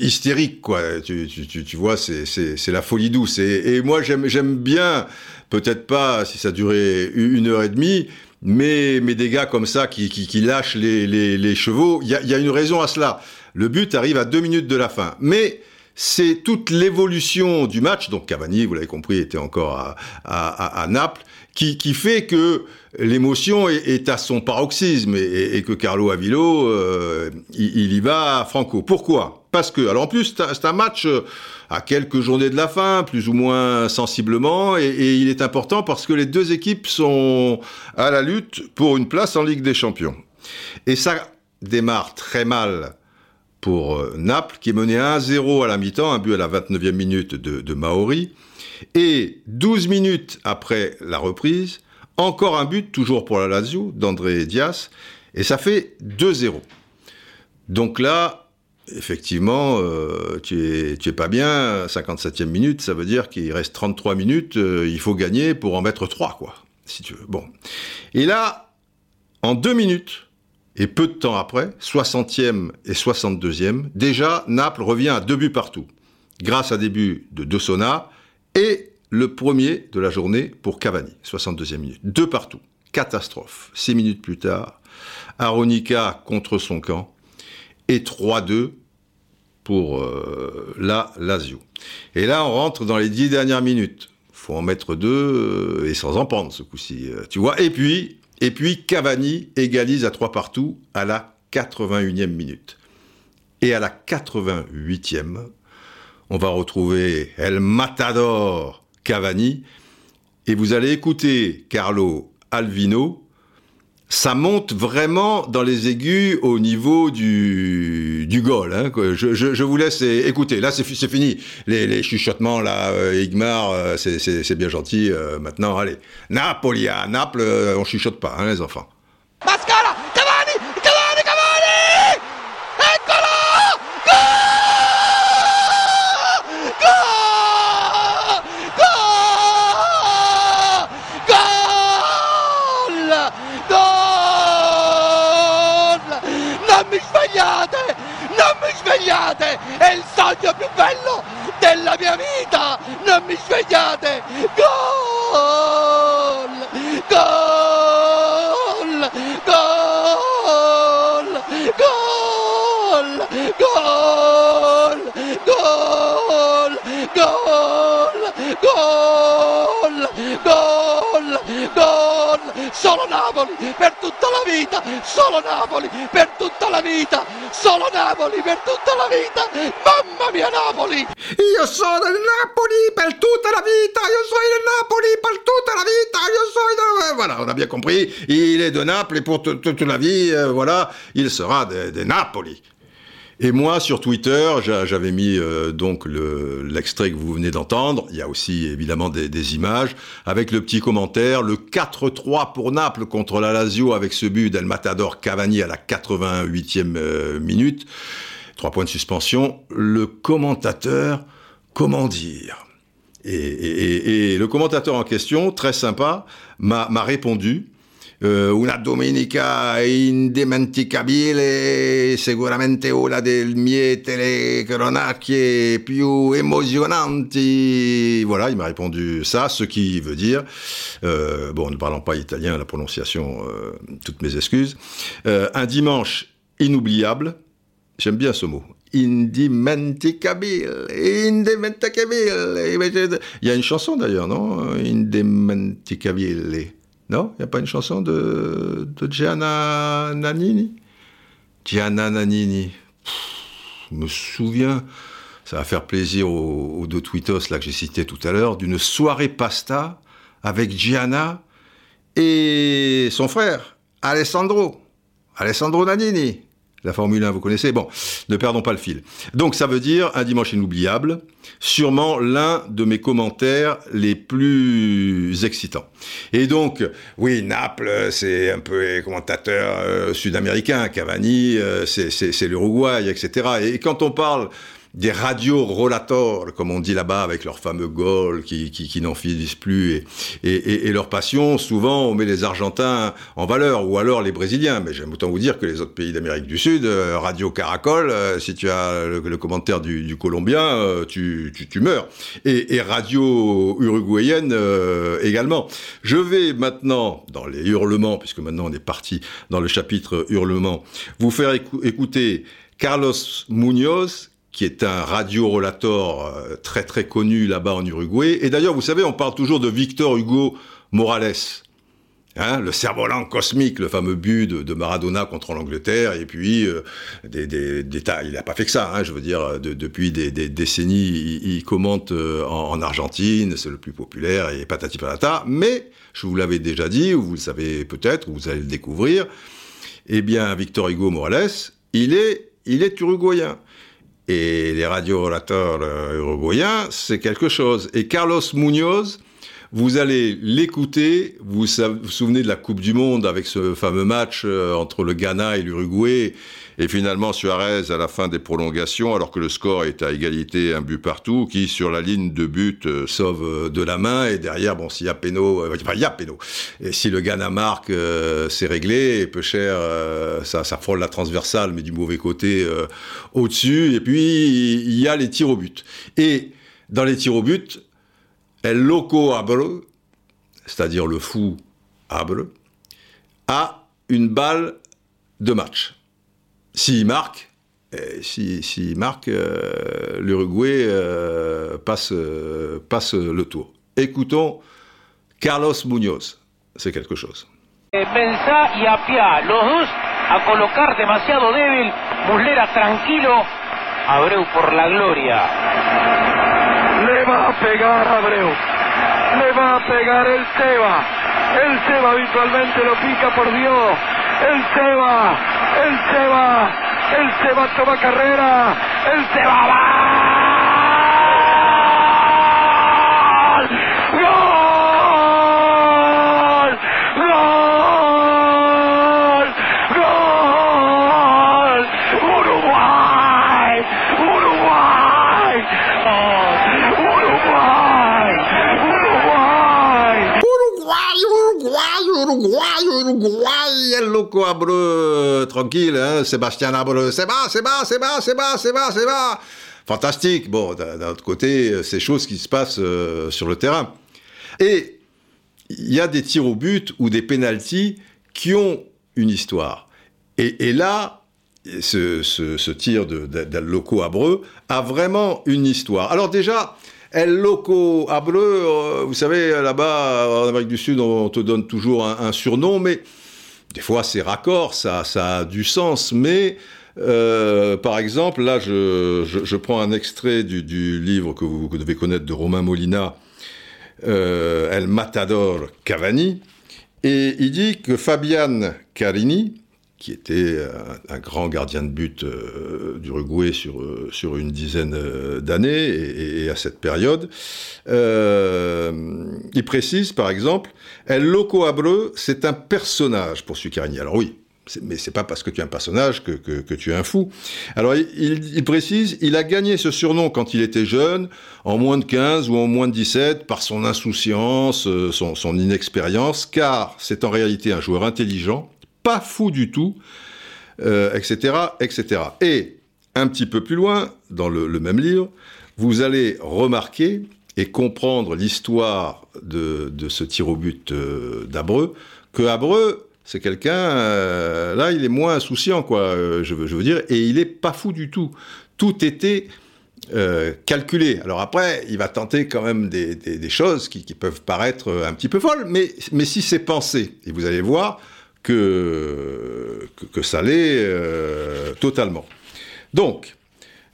hystérique, quoi. Tu, tu, tu vois, c'est la folie douce. Et, moi, j'aime bien, peut-être pas si ça durait une heure et demie, mais, mais des gars comme ça qui, qui, lâchent les, les, chevaux, il y a une raison à cela. Le but arrive à deux minutes de la fin. Mais c'est toute l'évolution du match, donc Cavani, vous l'avez compris, était encore à, Naples, qui, fait que l'émotion est, à son paroxysme et, que Carlo Avilo, euh, il, y va franco. Pourquoi? Parce que, alors en plus, c'est un match euh, à quelques journées de la fin, plus ou moins sensiblement, et il est important parce que les deux équipes sont à la lutte pour une place en Ligue des Champions. Et ça démarre très mal pour euh, Naples, qui est mené 1-0 à la mi-temps, un but à la 29e minute de, Maori. Et 12 minutes après la reprise, encore un but, toujours pour la Lazio, d'André Dias, et ça fait 2-0. Donc là, effectivement, euh, tu, es, pas bien, 57e minute, ça veut dire qu'il reste 33 minutes, euh, il faut gagner pour en mettre 3, quoi, si tu veux. Bon. Et là, en deux minutes, et peu de temps après, 60e et 62e, déjà, Naples revient à deux buts partout, grâce à des buts de De Sona et le premier de la journée pour Cavani, 62e minute. Deux partout. Catastrophe. Six minutes plus tard, Aronica contre son camp. Et 3-2 pour euh, la Lazio. Et là, on rentre dans les dix dernières minutes. faut en mettre deux euh, et sans en prendre ce coup-ci. Euh, tu vois. Et puis, et puis Cavani égalise à trois partout à la 81e minute. Et à la 88e, on va retrouver El Matador Cavani, et vous allez écouter Carlo Alvino, ça monte vraiment dans les aigus au niveau du, du goal. Hein, je, je, je, vous laisse écouter. Là, c'est fini. Les, les, chuchotements, là, euh, Igmar, euh, c'est bien gentil. Euh, maintenant, allez. Napoli, à Naples, on chuchote pas, hein, les enfants. Mascara svegliate! È il sogno più bello della mia vita! Non mi svegliate! Gol! Gol! Gol! Gol! Gol! Gol! Gol! Gol! Gol! Gol! Solo Napoli per tutta la vita! Solo Napoli per tutta la vita! Solo Napoli per tutta la vita! Mamma mia Napoli! Io sono il Napoli per tutta la vita! Io sono il Napoli per tutta la vita! Io sono... Voilà, on a bien compris. Il est de Naples pour toute la vie, euh, voilà, il sera de, de Napoli. Et moi, sur Twitter, j'avais mis euh, donc l'extrait que vous venez d'entendre. Il y a aussi évidemment des, images avec le petit commentaire le 4-3 pour Naples contre la Lazio avec ce but d'El Matador Cavani à la 88e euh, minute. Trois points de suspension. Le commentateur, comment dire? Et, le commentateur en question, très sympa, m'a répondu una domenica indimenticabile, sicuramente una delle mie telecronacchie più emozionanti. Voilà, il m'a répondu ça, ce qui veut dire, euh, bon, ne parlant pas italien, la prononciation, euh, toutes mes excuses, un dimanche inoubliable, j'aime bien ce mot, indimenticabile, indimenticabile. Il y a une chanson d'ailleurs, non? Indimenticabile. Non Il n'y a pas une chanson de, Gianna Nannini? Gianna Nannini. je me souviens, ça va faire plaisir aux, aux deux tweetos là que j'ai cités tout à l'heure, d'une soirée pasta avec Gianna et son frère, Alessandro. Alessandro Nannini. La Formule 1, vous connaissez Bon, ne perdons pas le fil. Donc ça veut dire un dimanche inoubliable, sûrement l'un de mes commentaires les plus excitants. Et donc, oui, Naples, c'est un peu les commentateurs euh, sud-américains, Cavani, euh, c'est l'Uruguay, etc. Et quand on parle des radios rolators, comme on dit là-bas, avec leurs fameux goals qui, qui, qui n'en finissent plus, et, et, et, leur passion, souvent on met les Argentins en valeur, ou alors les Brésiliens. Mais j'aime autant vous dire que les autres pays d'Amérique du Sud, euh, Radio Caracol, euh, si tu as le, commentaire du, du Colombien, euh, tu, tu, tu, meurs. Et, et Radio Uruguayenne également. Je vais maintenant, dans les hurlements, puisque maintenant on est parti dans le chapitre hurlements, vous faire écouter Carlos Munoz, qui est un radio-relator euh, très très connu là-bas en Uruguay. Et d'ailleurs, vous savez, on parle toujours de Victor Hugo Morales. Hein, le cerf-volant cosmique, le fameux but de, Maradona contre l'Angleterre, et puis euh, des, il n'a pas fait que ça, hein, je veux dire, de, depuis des, décennies, il, commente euh, en, en, Argentine, c'est le plus populaire, et patati patata, mais, je vous l'avais déjà dit, ou vous le savez peut-être, ou vous allez le découvrir, eh bien, Victor Hugo Morales, il est il est uruguayen. Et les radio-orateurs euh, uruguayens, c'est quelque chose. Et Carlos Munoz, vous allez l'écouter, vous vous souvenez de la Coupe du Monde avec ce fameux match euh, entre le Ghana et l'Uruguay, et finalement Suarez à la fin des prolongations, alors que le score est à égalité, un but partout, qui sur la ligne de but euh, sauve euh, de la main, et derrière, bon, s'il y a péno, enfin, il y a péno. Et si le Ghana marque, c'est réglé, et peu cher, ça, ça frôle la transversale, mais du mauvais côté au-dessus, et puis il y a les tirs au but. Et dans les tirs au but, El loco Abre, c'est-à-dire le fou Abre, a une balle de match. S'il marque, s'il marque, euh, l'Uruguay euh, passe, euh, passe le tour. Écoutons Carlos Muñoz, c'est quelque chose. Benza y Apia, los dos a colocar demasiado débil, Muslera tranquilo, Abreu por la gloria. Le va a pegar Abreu. Le va a pegar el Seba. El Seba habitualmente lo pica por Dios. El Seba. El Seba. El Seba toma carrera. El Seba va. Uruguay, el loco Abreu, tranquille, hein, Sébastien Abreu, c'est bas, c'est bas, c'est bas, c'est bas, c'est bas, c'est bas. Fantastique. Bon, d'un autre côté, c'est choses qui se passent euh, sur le terrain. Et il y a des tirs au but ou des pénalties qui ont une histoire. Et, là, ce, tir d'El Loco Abreu a vraiment une histoire. Alors déjà, El Loco Abreu, euh, vous savez, là-bas, en Amérique du Sud, on te donne toujours un, surnom, mais des fois c'est raccord, ça, ça a du sens, mais euh, par exemple, là, je, prends un extrait du, livre que vous, devez connaître de Romain Molina, euh, El Matador Cavani, et il dit que Fabian Carini, qui était un, grand gardien de but euh, d'Uruguay sur, euh, sur une dizaine euh, d'années, et, à cette période. il précise, par exemple, El Loco Abreu, c'est un personnage pour Sucarini. Alors oui, mais c'est pas parce que tu es un personnage que, que, tu es un fou. Alors il, il, précise, il a gagné ce surnom quand il était jeune, en moins de 15 ou en moins de 17, par son insouciance, son, son inexpérience, car c'est en réalité un joueur intelligent, pas fou du tout, etc., euh, etc. Et un petit peu plus loin, dans le, même livre, vous allez remarquer et comprendre l'histoire de, ce tir au but euh, d'Abreu, que Abreu, c'est quelqu'un, euh, là, il est moins insouciant, quoi, je, veux, dire, et il est pas fou du tout. Tout était calculé. Alors après, il va tenter quand même des, choses qui, peuvent paraître un petit peu folles, mais, mais si c'est pensé, et vous allez voir, que, ça l'est euh, totalement. Donc,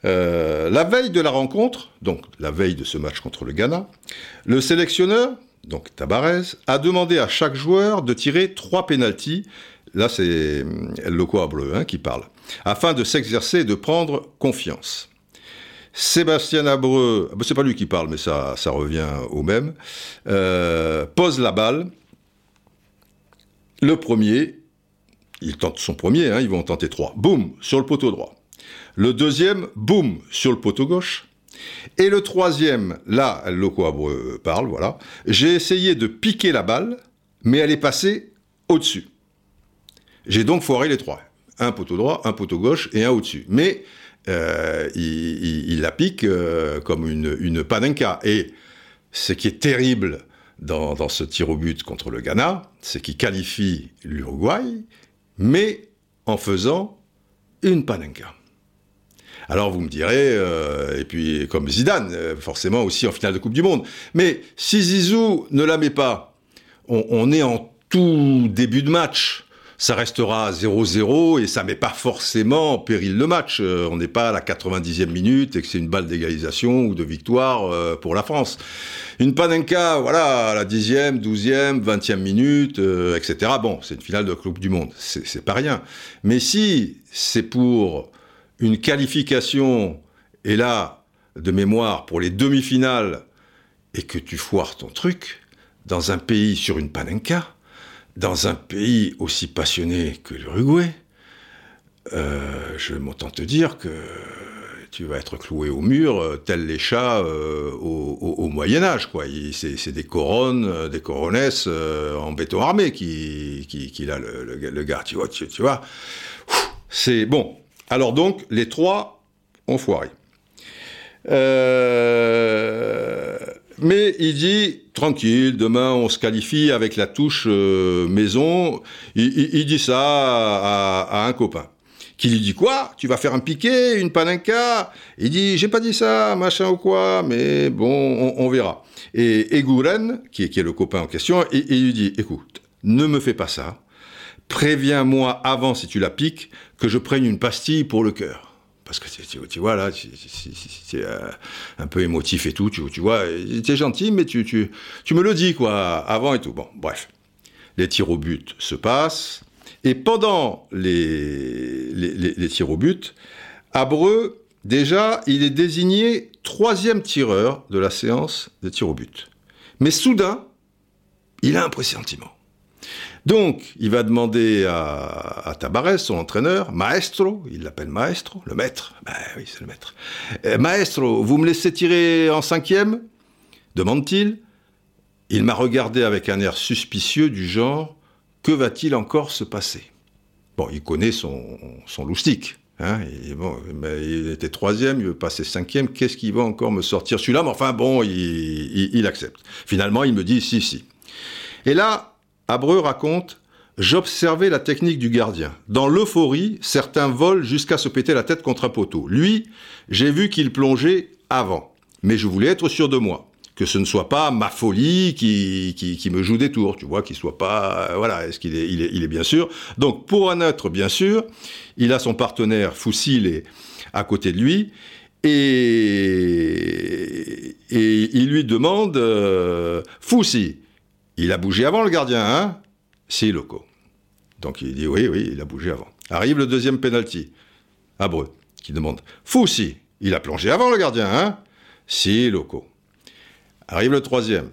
euh, la veille de la rencontre, donc la veille de ce match contre le Ghana, le sélectionneur, donc Tabarez, a demandé à chaque joueur de tirer trois pénalties. Là, c'est El Loco Bleu hein, qui parle, afin de s'exercer et de prendre confiance. Sébastien Abreu, ah, c'est pas lui qui parle, mais ça, revient au même, euh, pose la balle le premier, il tente son premier, hein, ils vont en tenter trois. Boum, sur le poteau droit. Le deuxième, boum, sur le poteau gauche. Et le troisième, là, Loco Abreu parle, voilà. J'ai essayé de piquer la balle, mais elle est passée au-dessus. J'ai donc foiré les trois. Un poteau droit, un poteau gauche et un au-dessus. Mais euh, il, la pique euh, comme une, une panenka. Et ce qui est terrible dans, ce tir au but contre le Ghana, c'est qu'il qualifie l'Uruguay, mais en faisant une panenka. Alors vous me direz, euh, et puis comme Zidane, euh, forcément aussi en finale de Coupe du Monde. Mais si Zizou ne la met pas, on est en tout début de match ça restera 0-0 et ça met pas forcément en péril le match. Euh, on n'est pas à la 90e minute et que c'est une balle d'égalisation ou de victoire euh, pour la France. Une Panenka, voilà, à la 10e, 12e, 20e minute, euh, etc. Bon, c'est une finale de Coupe du Monde, c'est pas rien. Mais si c'est pour une qualification, et là, de mémoire, pour les demi-finales, et que tu foires ton truc, dans un pays sur une panenka, dans un pays aussi passionné que l'Uruguay, euh, je m'entends te dire que tu vas être cloué au mur, euh, tel les chats euh, au, Moyen Âge, quoi. C'est des couronnes, des coronesses en béton armé qui, qui, a le, gars, tu vois, tu, vois. C'est bon. Alors donc, les trois ont foiré. Mais il dit, tranquille, demain on se qualifie avec la touche maison. Il, dit ça à un copain qui lui dit quoi? Tu vas faire un piqué, une panenka Il dit j'ai pas dit ça, machin ou quoi, mais bon, on, verra. Et Eguren, qui qui est, le copain en question, il, lui dit écoute, ne me fais pas ça, préviens-moi avant si tu la piques que je prenne une pastille pour le cœur. Parce que tu, vois là, c'est euh, un peu émotif et tout, tu, tu vois, es gentil, mais tu, me le dis quoi, avant et tout. Bon, bref. Les tirs au but se passent. Et pendant les, tirs au but, Abreu, déjà, il est désigné troisième tireur de la séance des tirs au but. Mais soudain, il a un pressentiment. Donc, il va demander à, à Tabarez, son entraîneur, Maestro, il l'appelle Maestro, le maître. Ben oui, c'est le maître. Eh, Maestro, vous me laissez tirer en cinquième? demande-t-il. Il m'a regardé avec un air suspicieux du genre que va-t-il encore se passer? Bon, il connaît son, son loustique. Hein, il était troisième, il veut passer cinquième, qu'est-ce qu'il va encore me sortir? Celui-là Mais enfin bon, il, accepte. Finalement, il me dit si, si. Et là, Abreu raconte J'observais la technique du gardien. Dans l'euphorie, certains volent jusqu'à se péter la tête contre un poteau. Lui, j'ai vu qu'il plongeait avant. Mais je voulais être sûr de moi que ce ne soit pas ma folie qui, qui, me joue des tours, tu vois, qu'il soit pas, euh, voilà, est-ce qu'il est, il est, bien sûr. Donc pour un autre, bien sûr, il a son partenaire Foussile à côté de lui, et, et il lui demande, euh, il a bougé avant le gardien, hein? Si, Loco. Donc il dit oui, oui, il a bougé avant. Arrive le deuxième penalty, Abreu, qui demande, Foussi, il a plongé avant le gardien, hein? Si, Loco. Arrive le troisième.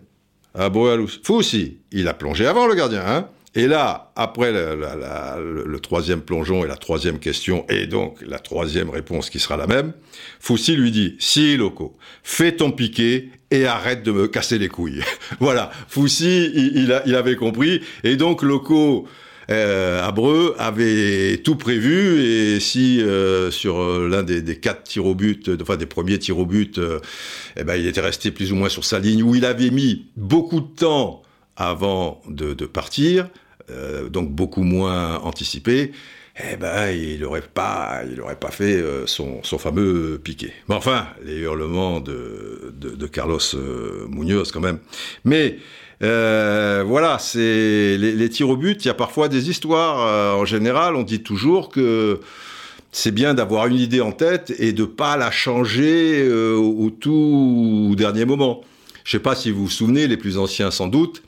Fou aussi, il a plongé avant le gardien. Hein? Et là, après le, troisième plongeon et la troisième question, et donc la troisième réponse qui sera la même, Foussi lui dit Si, Loco, fais ton piqué et arrête de me casser les couilles. [laughs] voilà, Foussi, il, il, avait compris, et donc Loco euh, Abreu avait tout prévu. Et si euh, sur euh, l'un des, quatre tirs au but, enfin des premiers tirs au but, eh ben, il était resté plus ou moins sur sa ligne où il avait mis beaucoup de temps avant de, partir, donc beaucoup moins anticipé. Eh ben, il n'aurait pas, pas fait son, fameux piqué. Mais enfin, les hurlements de, de Carlos Munoz quand même. Mais euh, voilà, c'est les, tirs au but. Il y a parfois des histoires. Euh, en général, on dit toujours que c'est bien d'avoir une idée en tête et de pas la changer euh, au tout dernier moment. Je sais pas si vous vous souvenez, les plus anciens sans doute.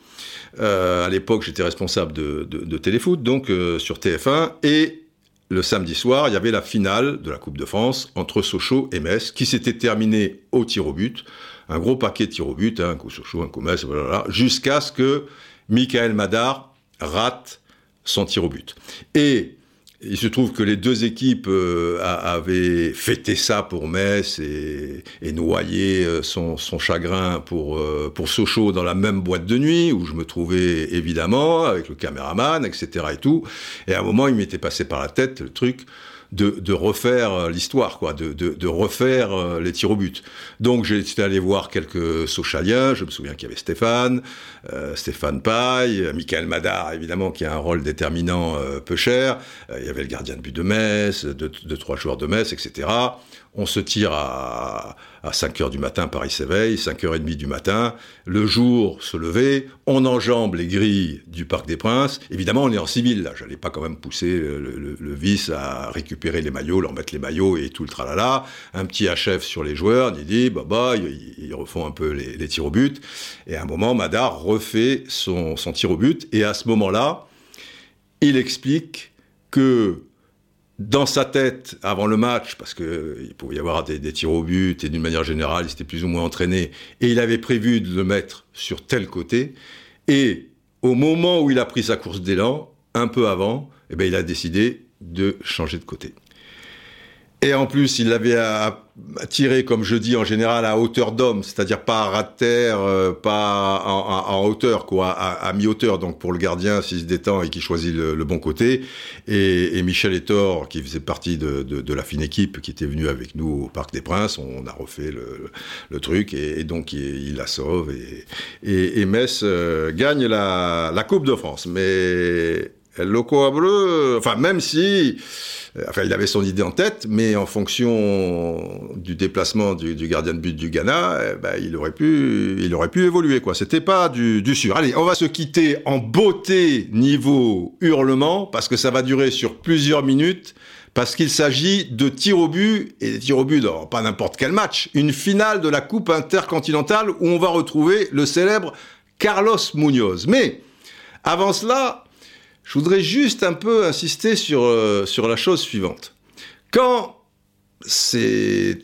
À l'époque, j'étais responsable de, téléfoot, donc sur TF1, et le samedi soir, il y avait la finale de la Coupe de France entre Sochaux et Metz, qui s'était terminée au tir au but un gros paquet de tirs au but, hein, un coup sur chaud, un coup Metz, voilà, jusqu'à ce que Michael Madar rate son tir au but. Et il se trouve que les deux équipes euh, avaient fêté ça pour Metz et, noyé euh, son, chagrin pour, euh, pour Sochaux dans la même boîte de nuit où je me trouvais évidemment avec le caméraman, etc. et tout. Et à un moment, il m'était passé par la tête le truc de, refaire euh, l'histoire, quoi, de, refaire euh, les tirs au but. Donc j'étais allé voir quelques Sochaliens, je me souviens qu'il y avait Stéphane, euh, Stéphane Paille, Michael Madar, évidemment, qui a un rôle déterminant peu cher, il y avait le gardien de but de Metz, deux, deux, trois joueurs de Metz, etc. On se tire à, à 5 heures du matin, Paris s'éveille, 5 heures et demie du matin, le jour se lever, on enjambe les grilles du Parc des Princes. Évidemment, on est en civil, là. J'allais pas quand même pousser le, vice à récupérer les maillots, leur mettre les maillots et tout le tralala. Un petit HF sur les joueurs, il dit, bah, bah, ils, refont un peu les, tirs au but. Et à un moment, Madar refait son tir au but. Et à ce moment-là, il explique que dans sa tête avant le match, parce qu'il pouvait y avoir des, des, tirs au but, et d'une manière générale, il s'était plus ou moins entraîné, et il avait prévu de le mettre sur tel côté, et au moment où il a pris sa course d'élan, un peu avant, eh bien, il a décidé de changer de côté. Et en plus, il l'avait tiré, comme je dis en général, à hauteur d'homme, c'est-à-dire pas à ras de terre, euh, pas en, hauteur, quoi, à, mi-hauteur. Donc pour le gardien, s'il se détend et qu'il choisit le, bon côté. Et, Michel Etor, qui faisait partie de, la fine équipe, qui était venu avec nous au Parc des Princes, on a refait le, truc et, donc il, la sauve. Et, Metz euh, gagne la, la Coupe de France. Mais Loco Abreu, enfin même si euh, enfin, il avait son idée en tête, mais en fonction du déplacement du, gardien de but du Ghana, eh ben, il aurait pu, il aurait pu évoluer, quoi. C'était pas du, du sûr. Allez, on va se quitter en beauté niveau hurlement, parce que ça va durer sur plusieurs minutes parce qu'il s'agit de tir au but, et des tirs au but dans pas n'importe quel match, une finale de la Coupe intercontinentale où on va retrouver le célèbre Carlos Munoz. Mais, avant cela, je voudrais juste un peu insister sur, euh, sur la chose suivante. Quand c'est,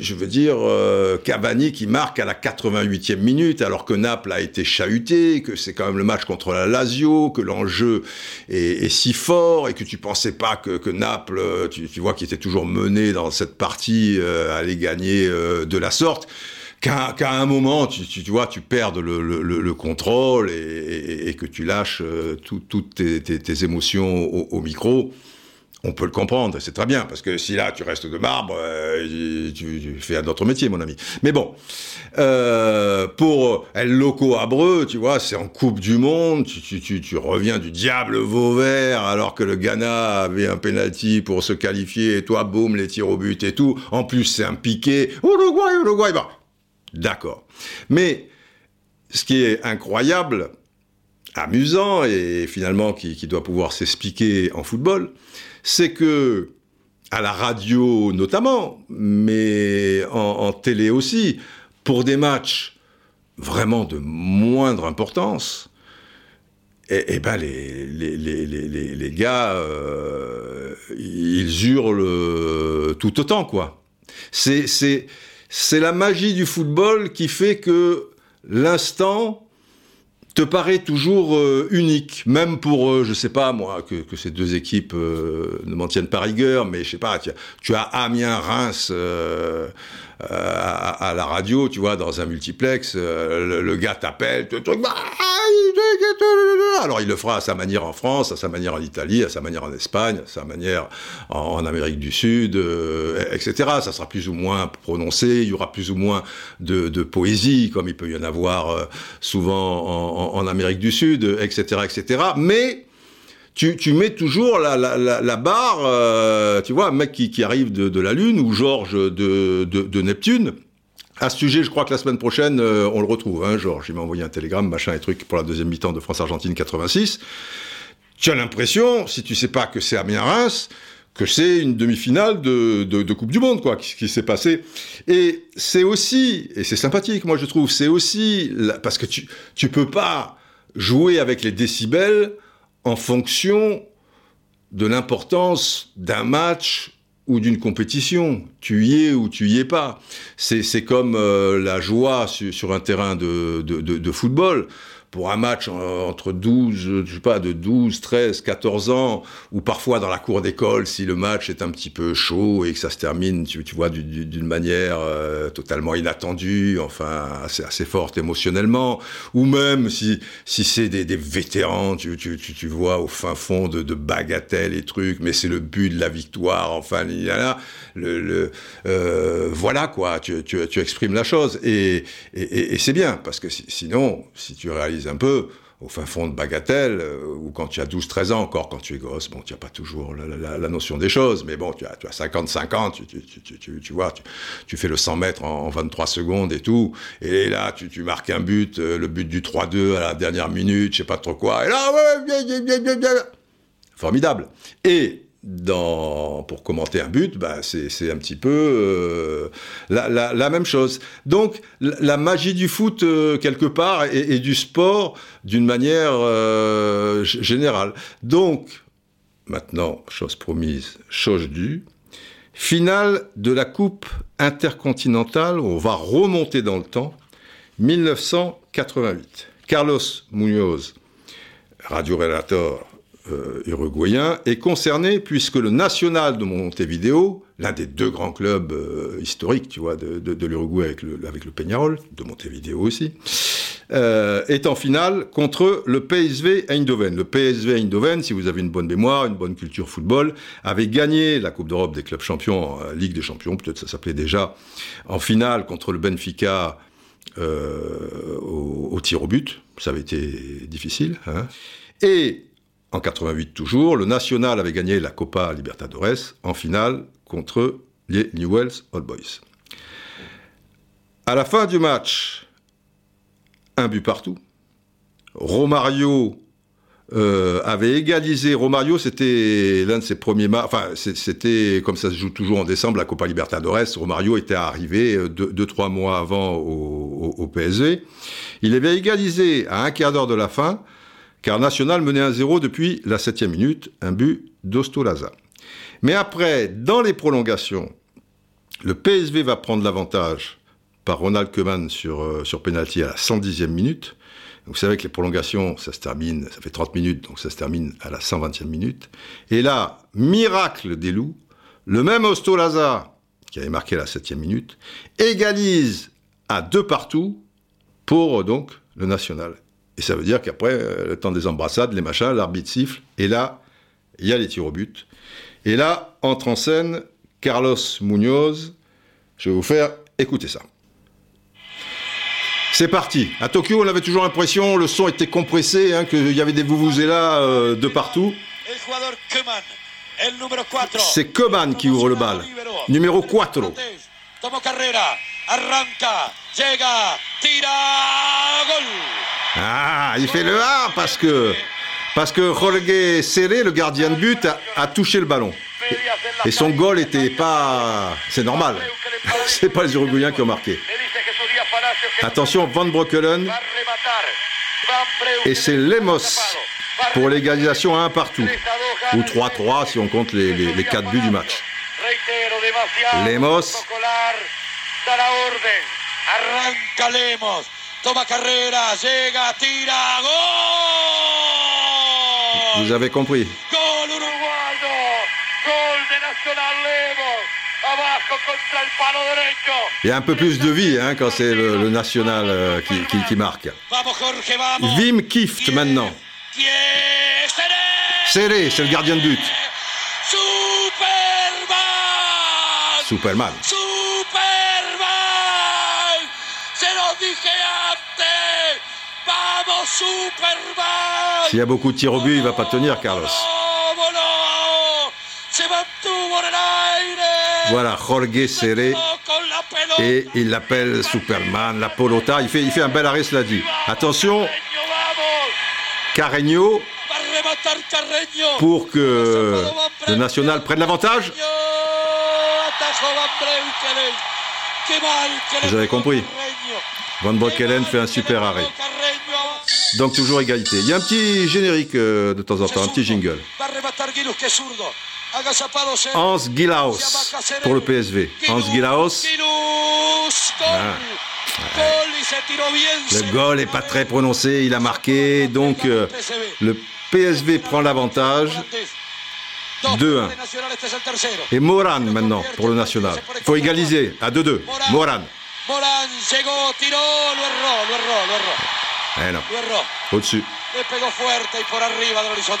je veux dire, euh, Cavani qui marque à la 88e minute, alors que Naples a été chahuté, que c'est quand même le match contre la Lazio, que l'enjeu est, si fort, et que tu pensais pas que, Naples, tu, vois, qui était toujours mené dans cette partie, euh, allait gagner de la sorte qu'à un moment, tu, tu, vois, tu perdes le, le, le contrôle et, que tu lâches euh, toutes tes, émotions au, micro, on peut le comprendre, c'est très bien, parce que si là tu restes de marbre, euh, tu, fais un autre métier, mon ami. Mais bon, euh, pour El Loco Abreu, tu vois, c'est en Coupe du Monde, tu, tu, tu, reviens du diable Vauvert, alors que le Ghana avait un penalty pour se qualifier, et toi, boum, les tirs au but et tout. En plus, c'est un piqué. Uruguay, Uruguay, bah, D'accord. Mais ce qui est incroyable, amusant et finalement qui, doit pouvoir s'expliquer en football, c'est que à la radio notamment, mais en, télé aussi, pour des matchs vraiment de moindre importance, et, eh, eh ben les, les, les, les gars, euh, ils hurlent tout autant, quoi. C'est c'est la magie du football qui fait que l'instant te paraît toujours euh, unique, même pour, euh, je sais pas moi, que, ces deux équipes euh, ne m'en tiennent pas rigueur, mais je sais pas, tu as, tu as Amiens-Reims à, la radio, tu vois, dans un multiplex, le, gars t'appelle, bah, alors il le fera à sa manière en France, à sa manière en Italie, à sa manière en Espagne, à sa manière en, Amérique du Sud, etc. Ça sera plus ou moins prononcé, il y aura plus ou moins de, poésie, comme il peut y en avoir souvent en en, Amérique du Sud, etc., etc. Mais tu, mets toujours la, barre, euh, tu vois, un mec qui, arrive de, la Lune ou Georges de, Neptune. À ce sujet, je crois que la semaine prochaine, euh, on le retrouve, hein, Georges. Il m'a envoyé un télégramme, machin et truc, pour la deuxième mi-temps de France-Argentine 86. Tu as l'impression, si tu sais pas que c'est Amiens-Reims, que c'est une demi-finale de, Coupe du Monde, quoi, qui, qui s'est passé. Et c'est aussi, et c'est sympathique, moi je trouve, c'est aussi, parce que tu, tu peux pas jouer avec les décibels en fonction de l'importance d'un match ou d'une compétition. Tu y es ou tu y es pas. C'est comme euh, la joie sur, un terrain de, de football pour un match entre 12, je sais pas, de 12, 13, 14 ans, ou parfois dans la cour d'école, si le match est un petit peu chaud et que ça se termine, tu, vois, d'une manière euh, totalement inattendue, enfin, assez, forte émotionnellement, ou même si, si c'est des, vétérans, tu, vois, au fin fond de, bagatelles et trucs, mais c'est le but de la victoire, enfin, il y a là, euh, voilà quoi, tu, exprimes la chose, et c'est bien, parce que sinon, si tu réalises un peu au fin fond de bagatelle, euh, ou quand tu as 12-13 ans, encore quand tu es gosse, bon, tu n'as pas toujours la, notion des choses, mais bon, tu as, tu as 55 ans, tu, vois, tu, fais le 100 mètres en, 23 secondes et tout, et là, tu, marques un but, euh, le but du 3-2 à la dernière minute, je sais pas trop quoi, et là, ouais, formidable. Et dans, pour commenter un but, bah, c'est un petit peu euh, la, même chose. Donc la, magie du foot euh, quelque part et, et, du sport d'une manière euh, générale. Donc maintenant, chose promise, chose due. Finale de la Coupe intercontinentale, on va remonter dans le temps, 1988. Carlos Munoz, radio-relator euh, uruguayen, est concerné puisque le National de Montevideo, l'un des deux grands clubs euh, historiques, tu vois, de, l'Uruguay avec le, avec le Peñarol, de Montevideo aussi, euh, est en finale contre le PSV Eindhoven. Le PSV Eindhoven, si vous avez une bonne mémoire, une bonne culture football, avait gagné la Coupe d'Europe des clubs champions, Ligue des champions, peut-être ça s'appelait déjà, en finale contre le Benfica au, au, tir au but. Ça avait été difficile. Hein. Et en 88 toujours, le National avait gagné la Copa Libertadores en finale contre les Newell's Old Boys. À la fin du match, un but partout. Romario euh, avait égalisé. Romario, c'était l'un de ses premiers matchs. Enfin, c'était comme ça se joue toujours en décembre la Copa Libertadores. Romario était arrivé euh, deux, deux trois mois avant au, au, au, PSV. Il avait égalisé à un quart d'heure de la fin, car National menait 1-0 depuis la septième minute, un but d'Ostolaza. Mais après, dans les prolongations, le PSV va prendre l'avantage par Ronald Koeman sur, euh, sur penalty à la 110e minute. Vous savez que les prolongations, ça se termine, ça fait 30 minutes, donc ça se termine à la 120e minute. Et là, miracle des loups, le même Ostolaza, qui avait marqué la 7e minute, égalise à deux partout pour donc le national. Et ça veut dire qu'après, euh, le temps des embrassades, les machins, l'arbitre siffle, et là, il y a les tirs au but. Et là, entre en scène Carlos Munoz. Je vais vous faire écouter ça. C'est parti. À Tokyo, on avait toujours l'impression, le son était compressé, hein, qu'il y avait des vuvuzelas euh, de partout. C'est Koeman qui ouvre le bal. Numéro 4. Ah, il fait le A parce que parce que Jorge Serré, le gardien de but, a, touché le ballon. Et, son goal était pas, c'est normal. [laughs] C'est pas les Uruguayens qui ont marqué. Attention, Van Broekelen. Et c'est Lemos pour l'égalisation à un partout. Ou 3-3 si on compte les, les, les 4 buts du match. Lemos. Toma carrera, llega, tira, gol Vous avez compris. Gol uruguayo, gol de Nacional Lemos. Il y a un peu plus de vie hein, quand c'est le, le, national euh, qui, qui, qui, marque. Wim Kift maintenant. Serré, c'est le gardien de but. Superman. Superman. Se lo dije antes. Vamos Superman. S'il y a beaucoup de tirs au but, il va pas tenir Carlos. Voilà, Jorge Serré. Et il l'appelle Superman, la Polota. Il fait, il fait un bel arrêt, cela dit. Attention, Carreño pour que le national prenne l'avantage. Vous avez compris. Van Broekelen fait un super arrêt. Donc toujours égalité. Il y a un petit générique euh, de temps en temps, un petit jingle. Hans Gilaos pour le PSV. Hans Gilaos. Ah. Le goal n'est pas très prononcé, il a marqué, donc euh, le PSV prend l'avantage. 2-1. Et Moran maintenant pour le national. Il faut égaliser à 2-2. Moran. Eh non. Au-dessus.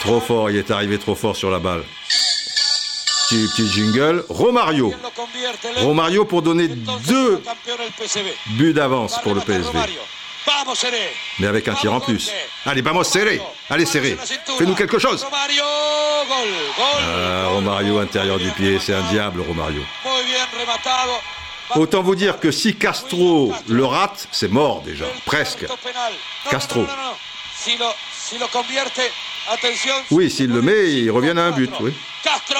Trop fort, il est arrivé trop fort sur la balle. Petit, petit jingle. Romario. Romario pour donner deux buts d'avance pour le PSV. Mais avec un tir en plus. Allez, vamos serré. Allez, serré. Fais-nous quelque chose. Ah, Romario intérieur du pied, c'est un diable, Romario. Autant vous dire que si Castro le rate, c'est mort déjà, presque. Castro. Oui, s'il le met, il revient à un but, oui. Castro,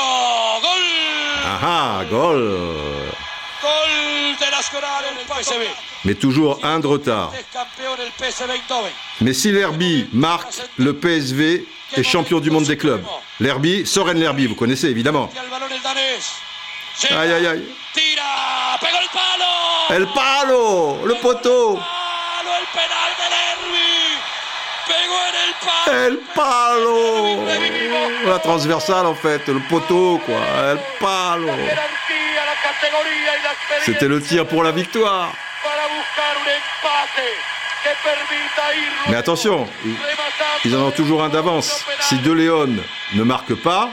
gol Ah ah, goal Gol mais toujours un de retard. Mais si l'Herbie marque, le PSV est champion du monde des clubs. L'Herbie, Soren L'Herbie, vous connaissez évidemment. Llega, Aïe aïe aïe. Tira. Pegó el palo. El palo, le poteau, Palo, el penal del Herbie. Pegó en el palo. el palo. La transversale en fait, le poteau quoi, el palo. C'était le tir pour la victoire. Mais attention, ils en ont toujours un d'avance. Si De Léon ne marque pas,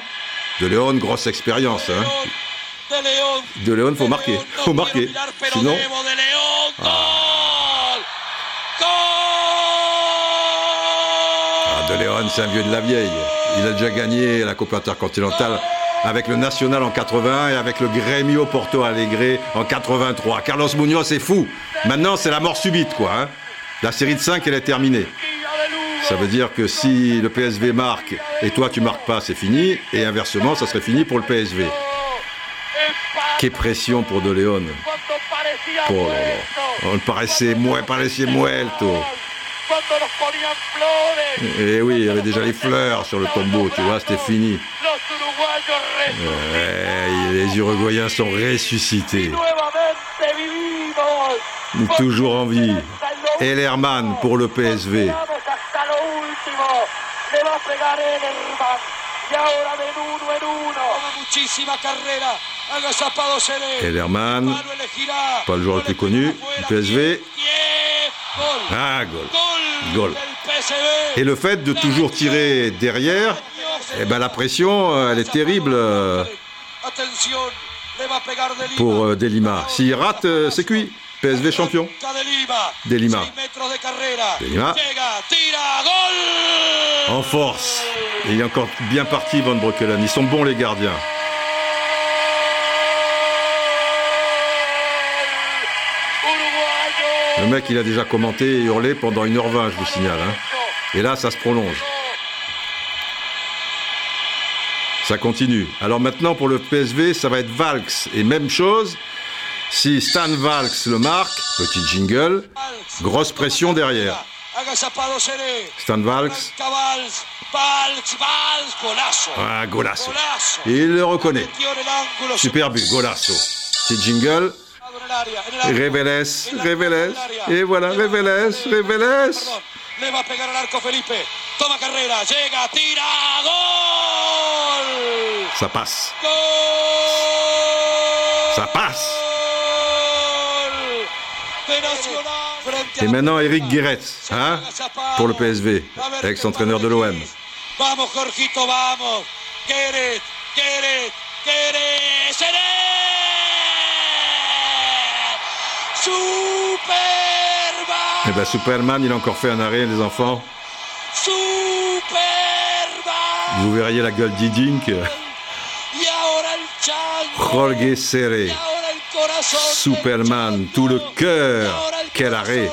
De Léon, grosse expérience. Hein. De León. Faut marquer. León, Faut marquer. Sinon, León. Ah, Gol. De Léon, c'est un vieux de la vieille. Il a déjà gagné la Coupe intercontinentale avec le National en 80 et avec le Grêmio Porto Alegre en 83. Carlos Munoz est fou. Maintenant, c'est la mort subite, quoi. hein. La série de 5, elle est terminée. Ça veut dire que si le PSV marque et toi tu marques pas, c'est fini. Et inversement, ça serait fini pour le PSV. Quelle pression pour De là là. On paraissait, mue- paraissait muerto. Et oui, il y avait déjà les fleurs sur le tombeau, tu vois, c'était fini. Ouais, les Uruguayens sont ressuscités. Toujours en vie. Ellerman pour le PSV. Muchísima carrera. Pas le joueur le plus connu, Afuera, PSV. Ah, goal. PSV. Et le fait de toujours tirer derrière, eh ben la pression, euh, elle est terrible euh, pour euh, Delima. S'il rate, c'est cuit. PSV champion. De Lima. De Lima. Seis metros de carrera. De Lima. Llega, tira, gol. En force. Et il est encore bien parti, Van Breukelen. Ils sont bons, les gardiens. Le mec, il a déjà commenté et hurlé pendant 1h20, je vous signale. hein. Et là, ça se prolonge. Ça continue. Alors maintenant, pour le PSV, ça va être Valks. Et même chose, si Stan Valks le marque, petit jingle, grosse pression derrière. Stan Valks, ah, golasso. Il le reconnaît. Super but, golasso. Petit jingle, el área. Et voilà, Le va a Reveles, pegar- Reveles. Perdón. Le va a pegar al arco Felipe. Toma carrera. Llega, tira. Gol. Ça passe. Gol. Ça passe. Gol. De Nacional. Frente a Et maintenant. Eric Guéretz, hein, pour le PSV, ex-entraîneur de l'OM. Vamos. Superman. Eh ben, Superman, il a encore fait un arrêt, les enfants. Superman. Vous verriez la gueule d'Idink. Jorge Serré. Superman, tout le cœur. Quel arrêt.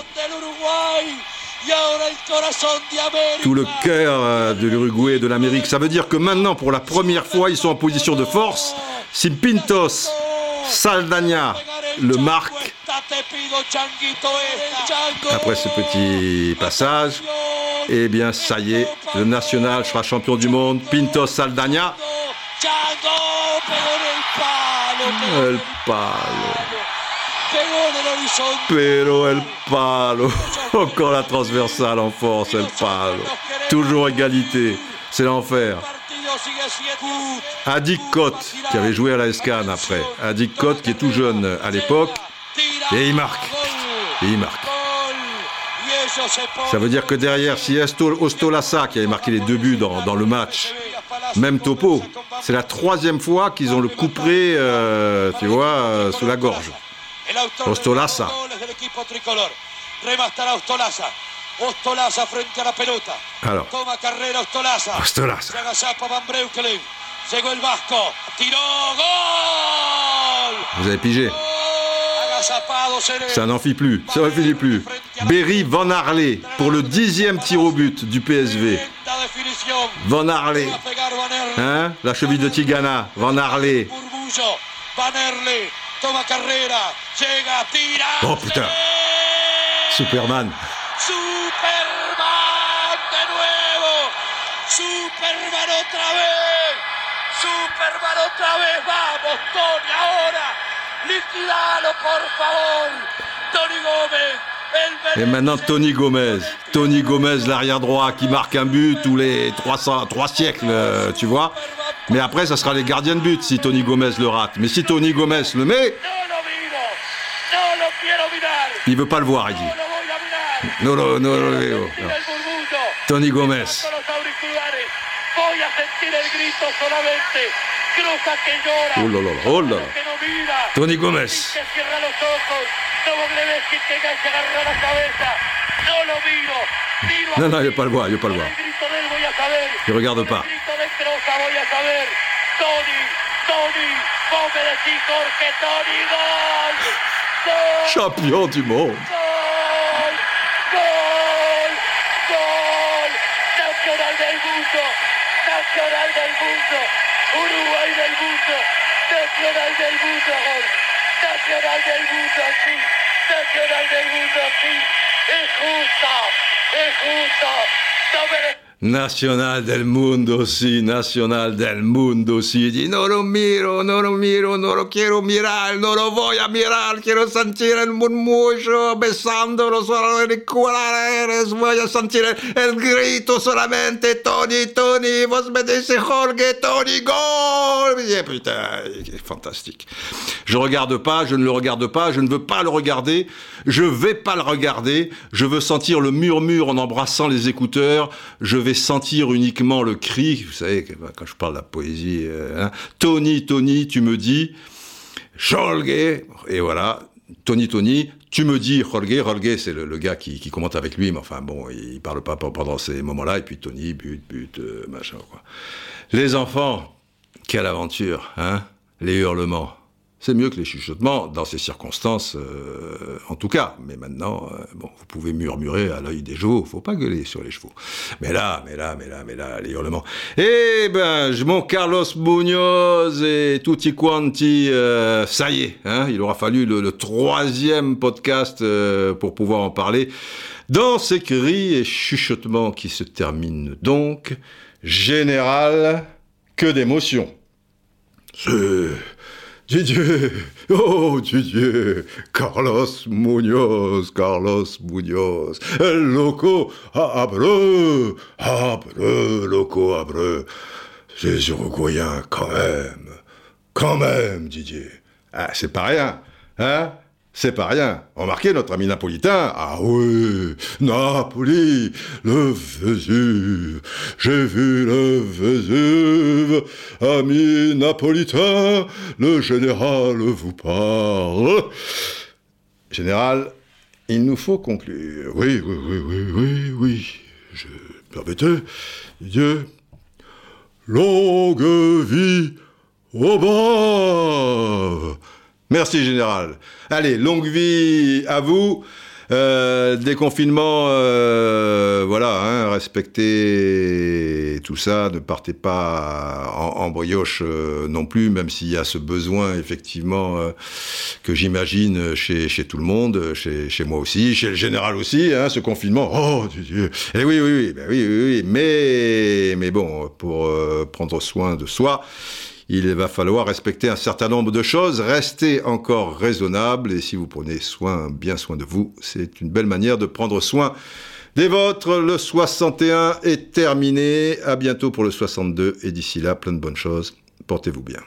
Tout le cœur euh, de l'Uruguay et de l'Amérique. Ça veut dire que maintenant, pour la première fois, ils sont en position de force. Si Pintos, Saldagna le marque, après ce petit passage, eh bien, ça y est, le national sera champion du monde. Pintos, Saldagna, el palo. Pero el palo. [laughs] Encore la transversale en force, el palo. Toujours égalité. C'est l'enfer. Adik Kot, qui avait joué à la SCAN après. Adik Kot, qui est tout jeune à l'époque. Et il marque. Et il marque. gol. Y ellos se ponen- Ça veut dire que derrière, si Ostolassa, qui avait marqué les deux buts dans, le match, même topo, c'est la troisième fois qu'ils ont le couperet, euh, tu vois, euh, sous la gorge. El autor Ostolaza. de los goles del equipo tricolor. Remastará Ostolaza. Ostolaza frente a la pelota. Alors. Gol. vous avez pigé. Ça n'en fit plus, ça n'en finit plus. Berry Van Harley pour le dixième tir au but du PSV. Van Harley, hein, la cheville de Tigana, Van Harley. Oh, putain. Superman. Superman de nuevo. Superman otra vez. Superman otra vez. Vamos, Tony, ahora. Liquidalo, por favor. Tony Gómez. Et maintenant Tony Gomez, Tony Gomez l'arrière droit qui marque un but tous les 300, 3 siècles, euh, tu vois. Mais après, ça sera les gardiens de but si Tony Gomez le rate. Mais si Tony Gomez le met, il veut pas le voir, il dit. Non. Tony Gomez. Oh là là. Tony Gomez. Non, non, il veut pas le voir, il veut pas le voir. Il regarde pas. Champion du monde. Nacional del mundo, gol, nacional del mundo, sí, nacional del mundo, sí, es justo, es justo, no merece... Nacional del mundo, sí, nacional del mundo, sí. Y no lo miro, no lo miro, no lo quiero mirar, no lo voy a mirar. Quiero sentir el murmullo besándolo auriculares. Voy a sentir el, grito solamente. Tony, Tony, vos me dices Jorge, Tony, gol. Et putain, fantastique. Je regarde pas, je ne le regarde pas, je ne veux pas le regarder. Je vais pas le regarder. Je veux sentir le murmure en embrassant les écouteurs. Je vais sentir uniquement le cri, vous savez, quand je parle de la poésie, hein, Tony, Tony, tu me dis, Jorge, et voilà, Tony, Tony, tu me dis, Jorge, Jorge, c'est le, gars qui, qui, commente avec lui, mais enfin bon, il parle pas pendant ces moments-là, et puis Tony, but, but, euh, machin, quoi. Les enfants, quelle aventure, hein, les hurlements. C'est mieux que les chuchotements, dans ces circonstances, euh, en tout cas. Mais maintenant, euh, bon, vous pouvez murmurer à l'œil des chevaux, faut pas gueuler sur les chevaux. Mais là, mais là, mais là, mais là, les hurlements. Eh ben, mon Carlos Munoz et tutti quanti, euh, ça y est, hein, il aura fallu le, le troisième podcast euh, pour pouvoir en parler. Dans ces cris et chuchotements qui se terminent donc, général, que d'émotions. C'est... Didier, oh Didier, Carlos Munoz, Carlos Munoz, el loco abreu, abreu, loco abreu. Ces Uruguayens, quand même, quand même, Didier. Ah, c'est pas rien, hein? C'est pas rien. Remarquez notre ami napolitain. Ah oui, Napoli, le Vésuve. J'ai vu le Vésuve. Ami napolitain, le général vous parle. Général, il nous faut conclure. Oui, oui, oui, oui, oui, oui. Je permettez, Dieu. Longue vie au bas. Merci, Général. Allez, longue vie à vous. Euh, déconfinement, euh, voilà, hein, respectez tout ça, ne partez pas en, brioche euh, non plus, même s'il y a ce besoin effectivement euh, que j'imagine chez, tout le monde, chez, moi aussi, chez le général aussi, hein, ce confinement. Oh Dieu Et eh oui, oui, oui, ben oui, oui, oui, mais mais bon, pour prendre soin de soi il va falloir respecter un certain nombre de choses, rester encore raisonnable, et si vous prenez soin, bien soin de vous, c'est une belle manière de prendre soin des vôtres. Le 61 est terminé, à bientôt pour le 62, et d'ici là, plein de bonnes choses, portez-vous bien.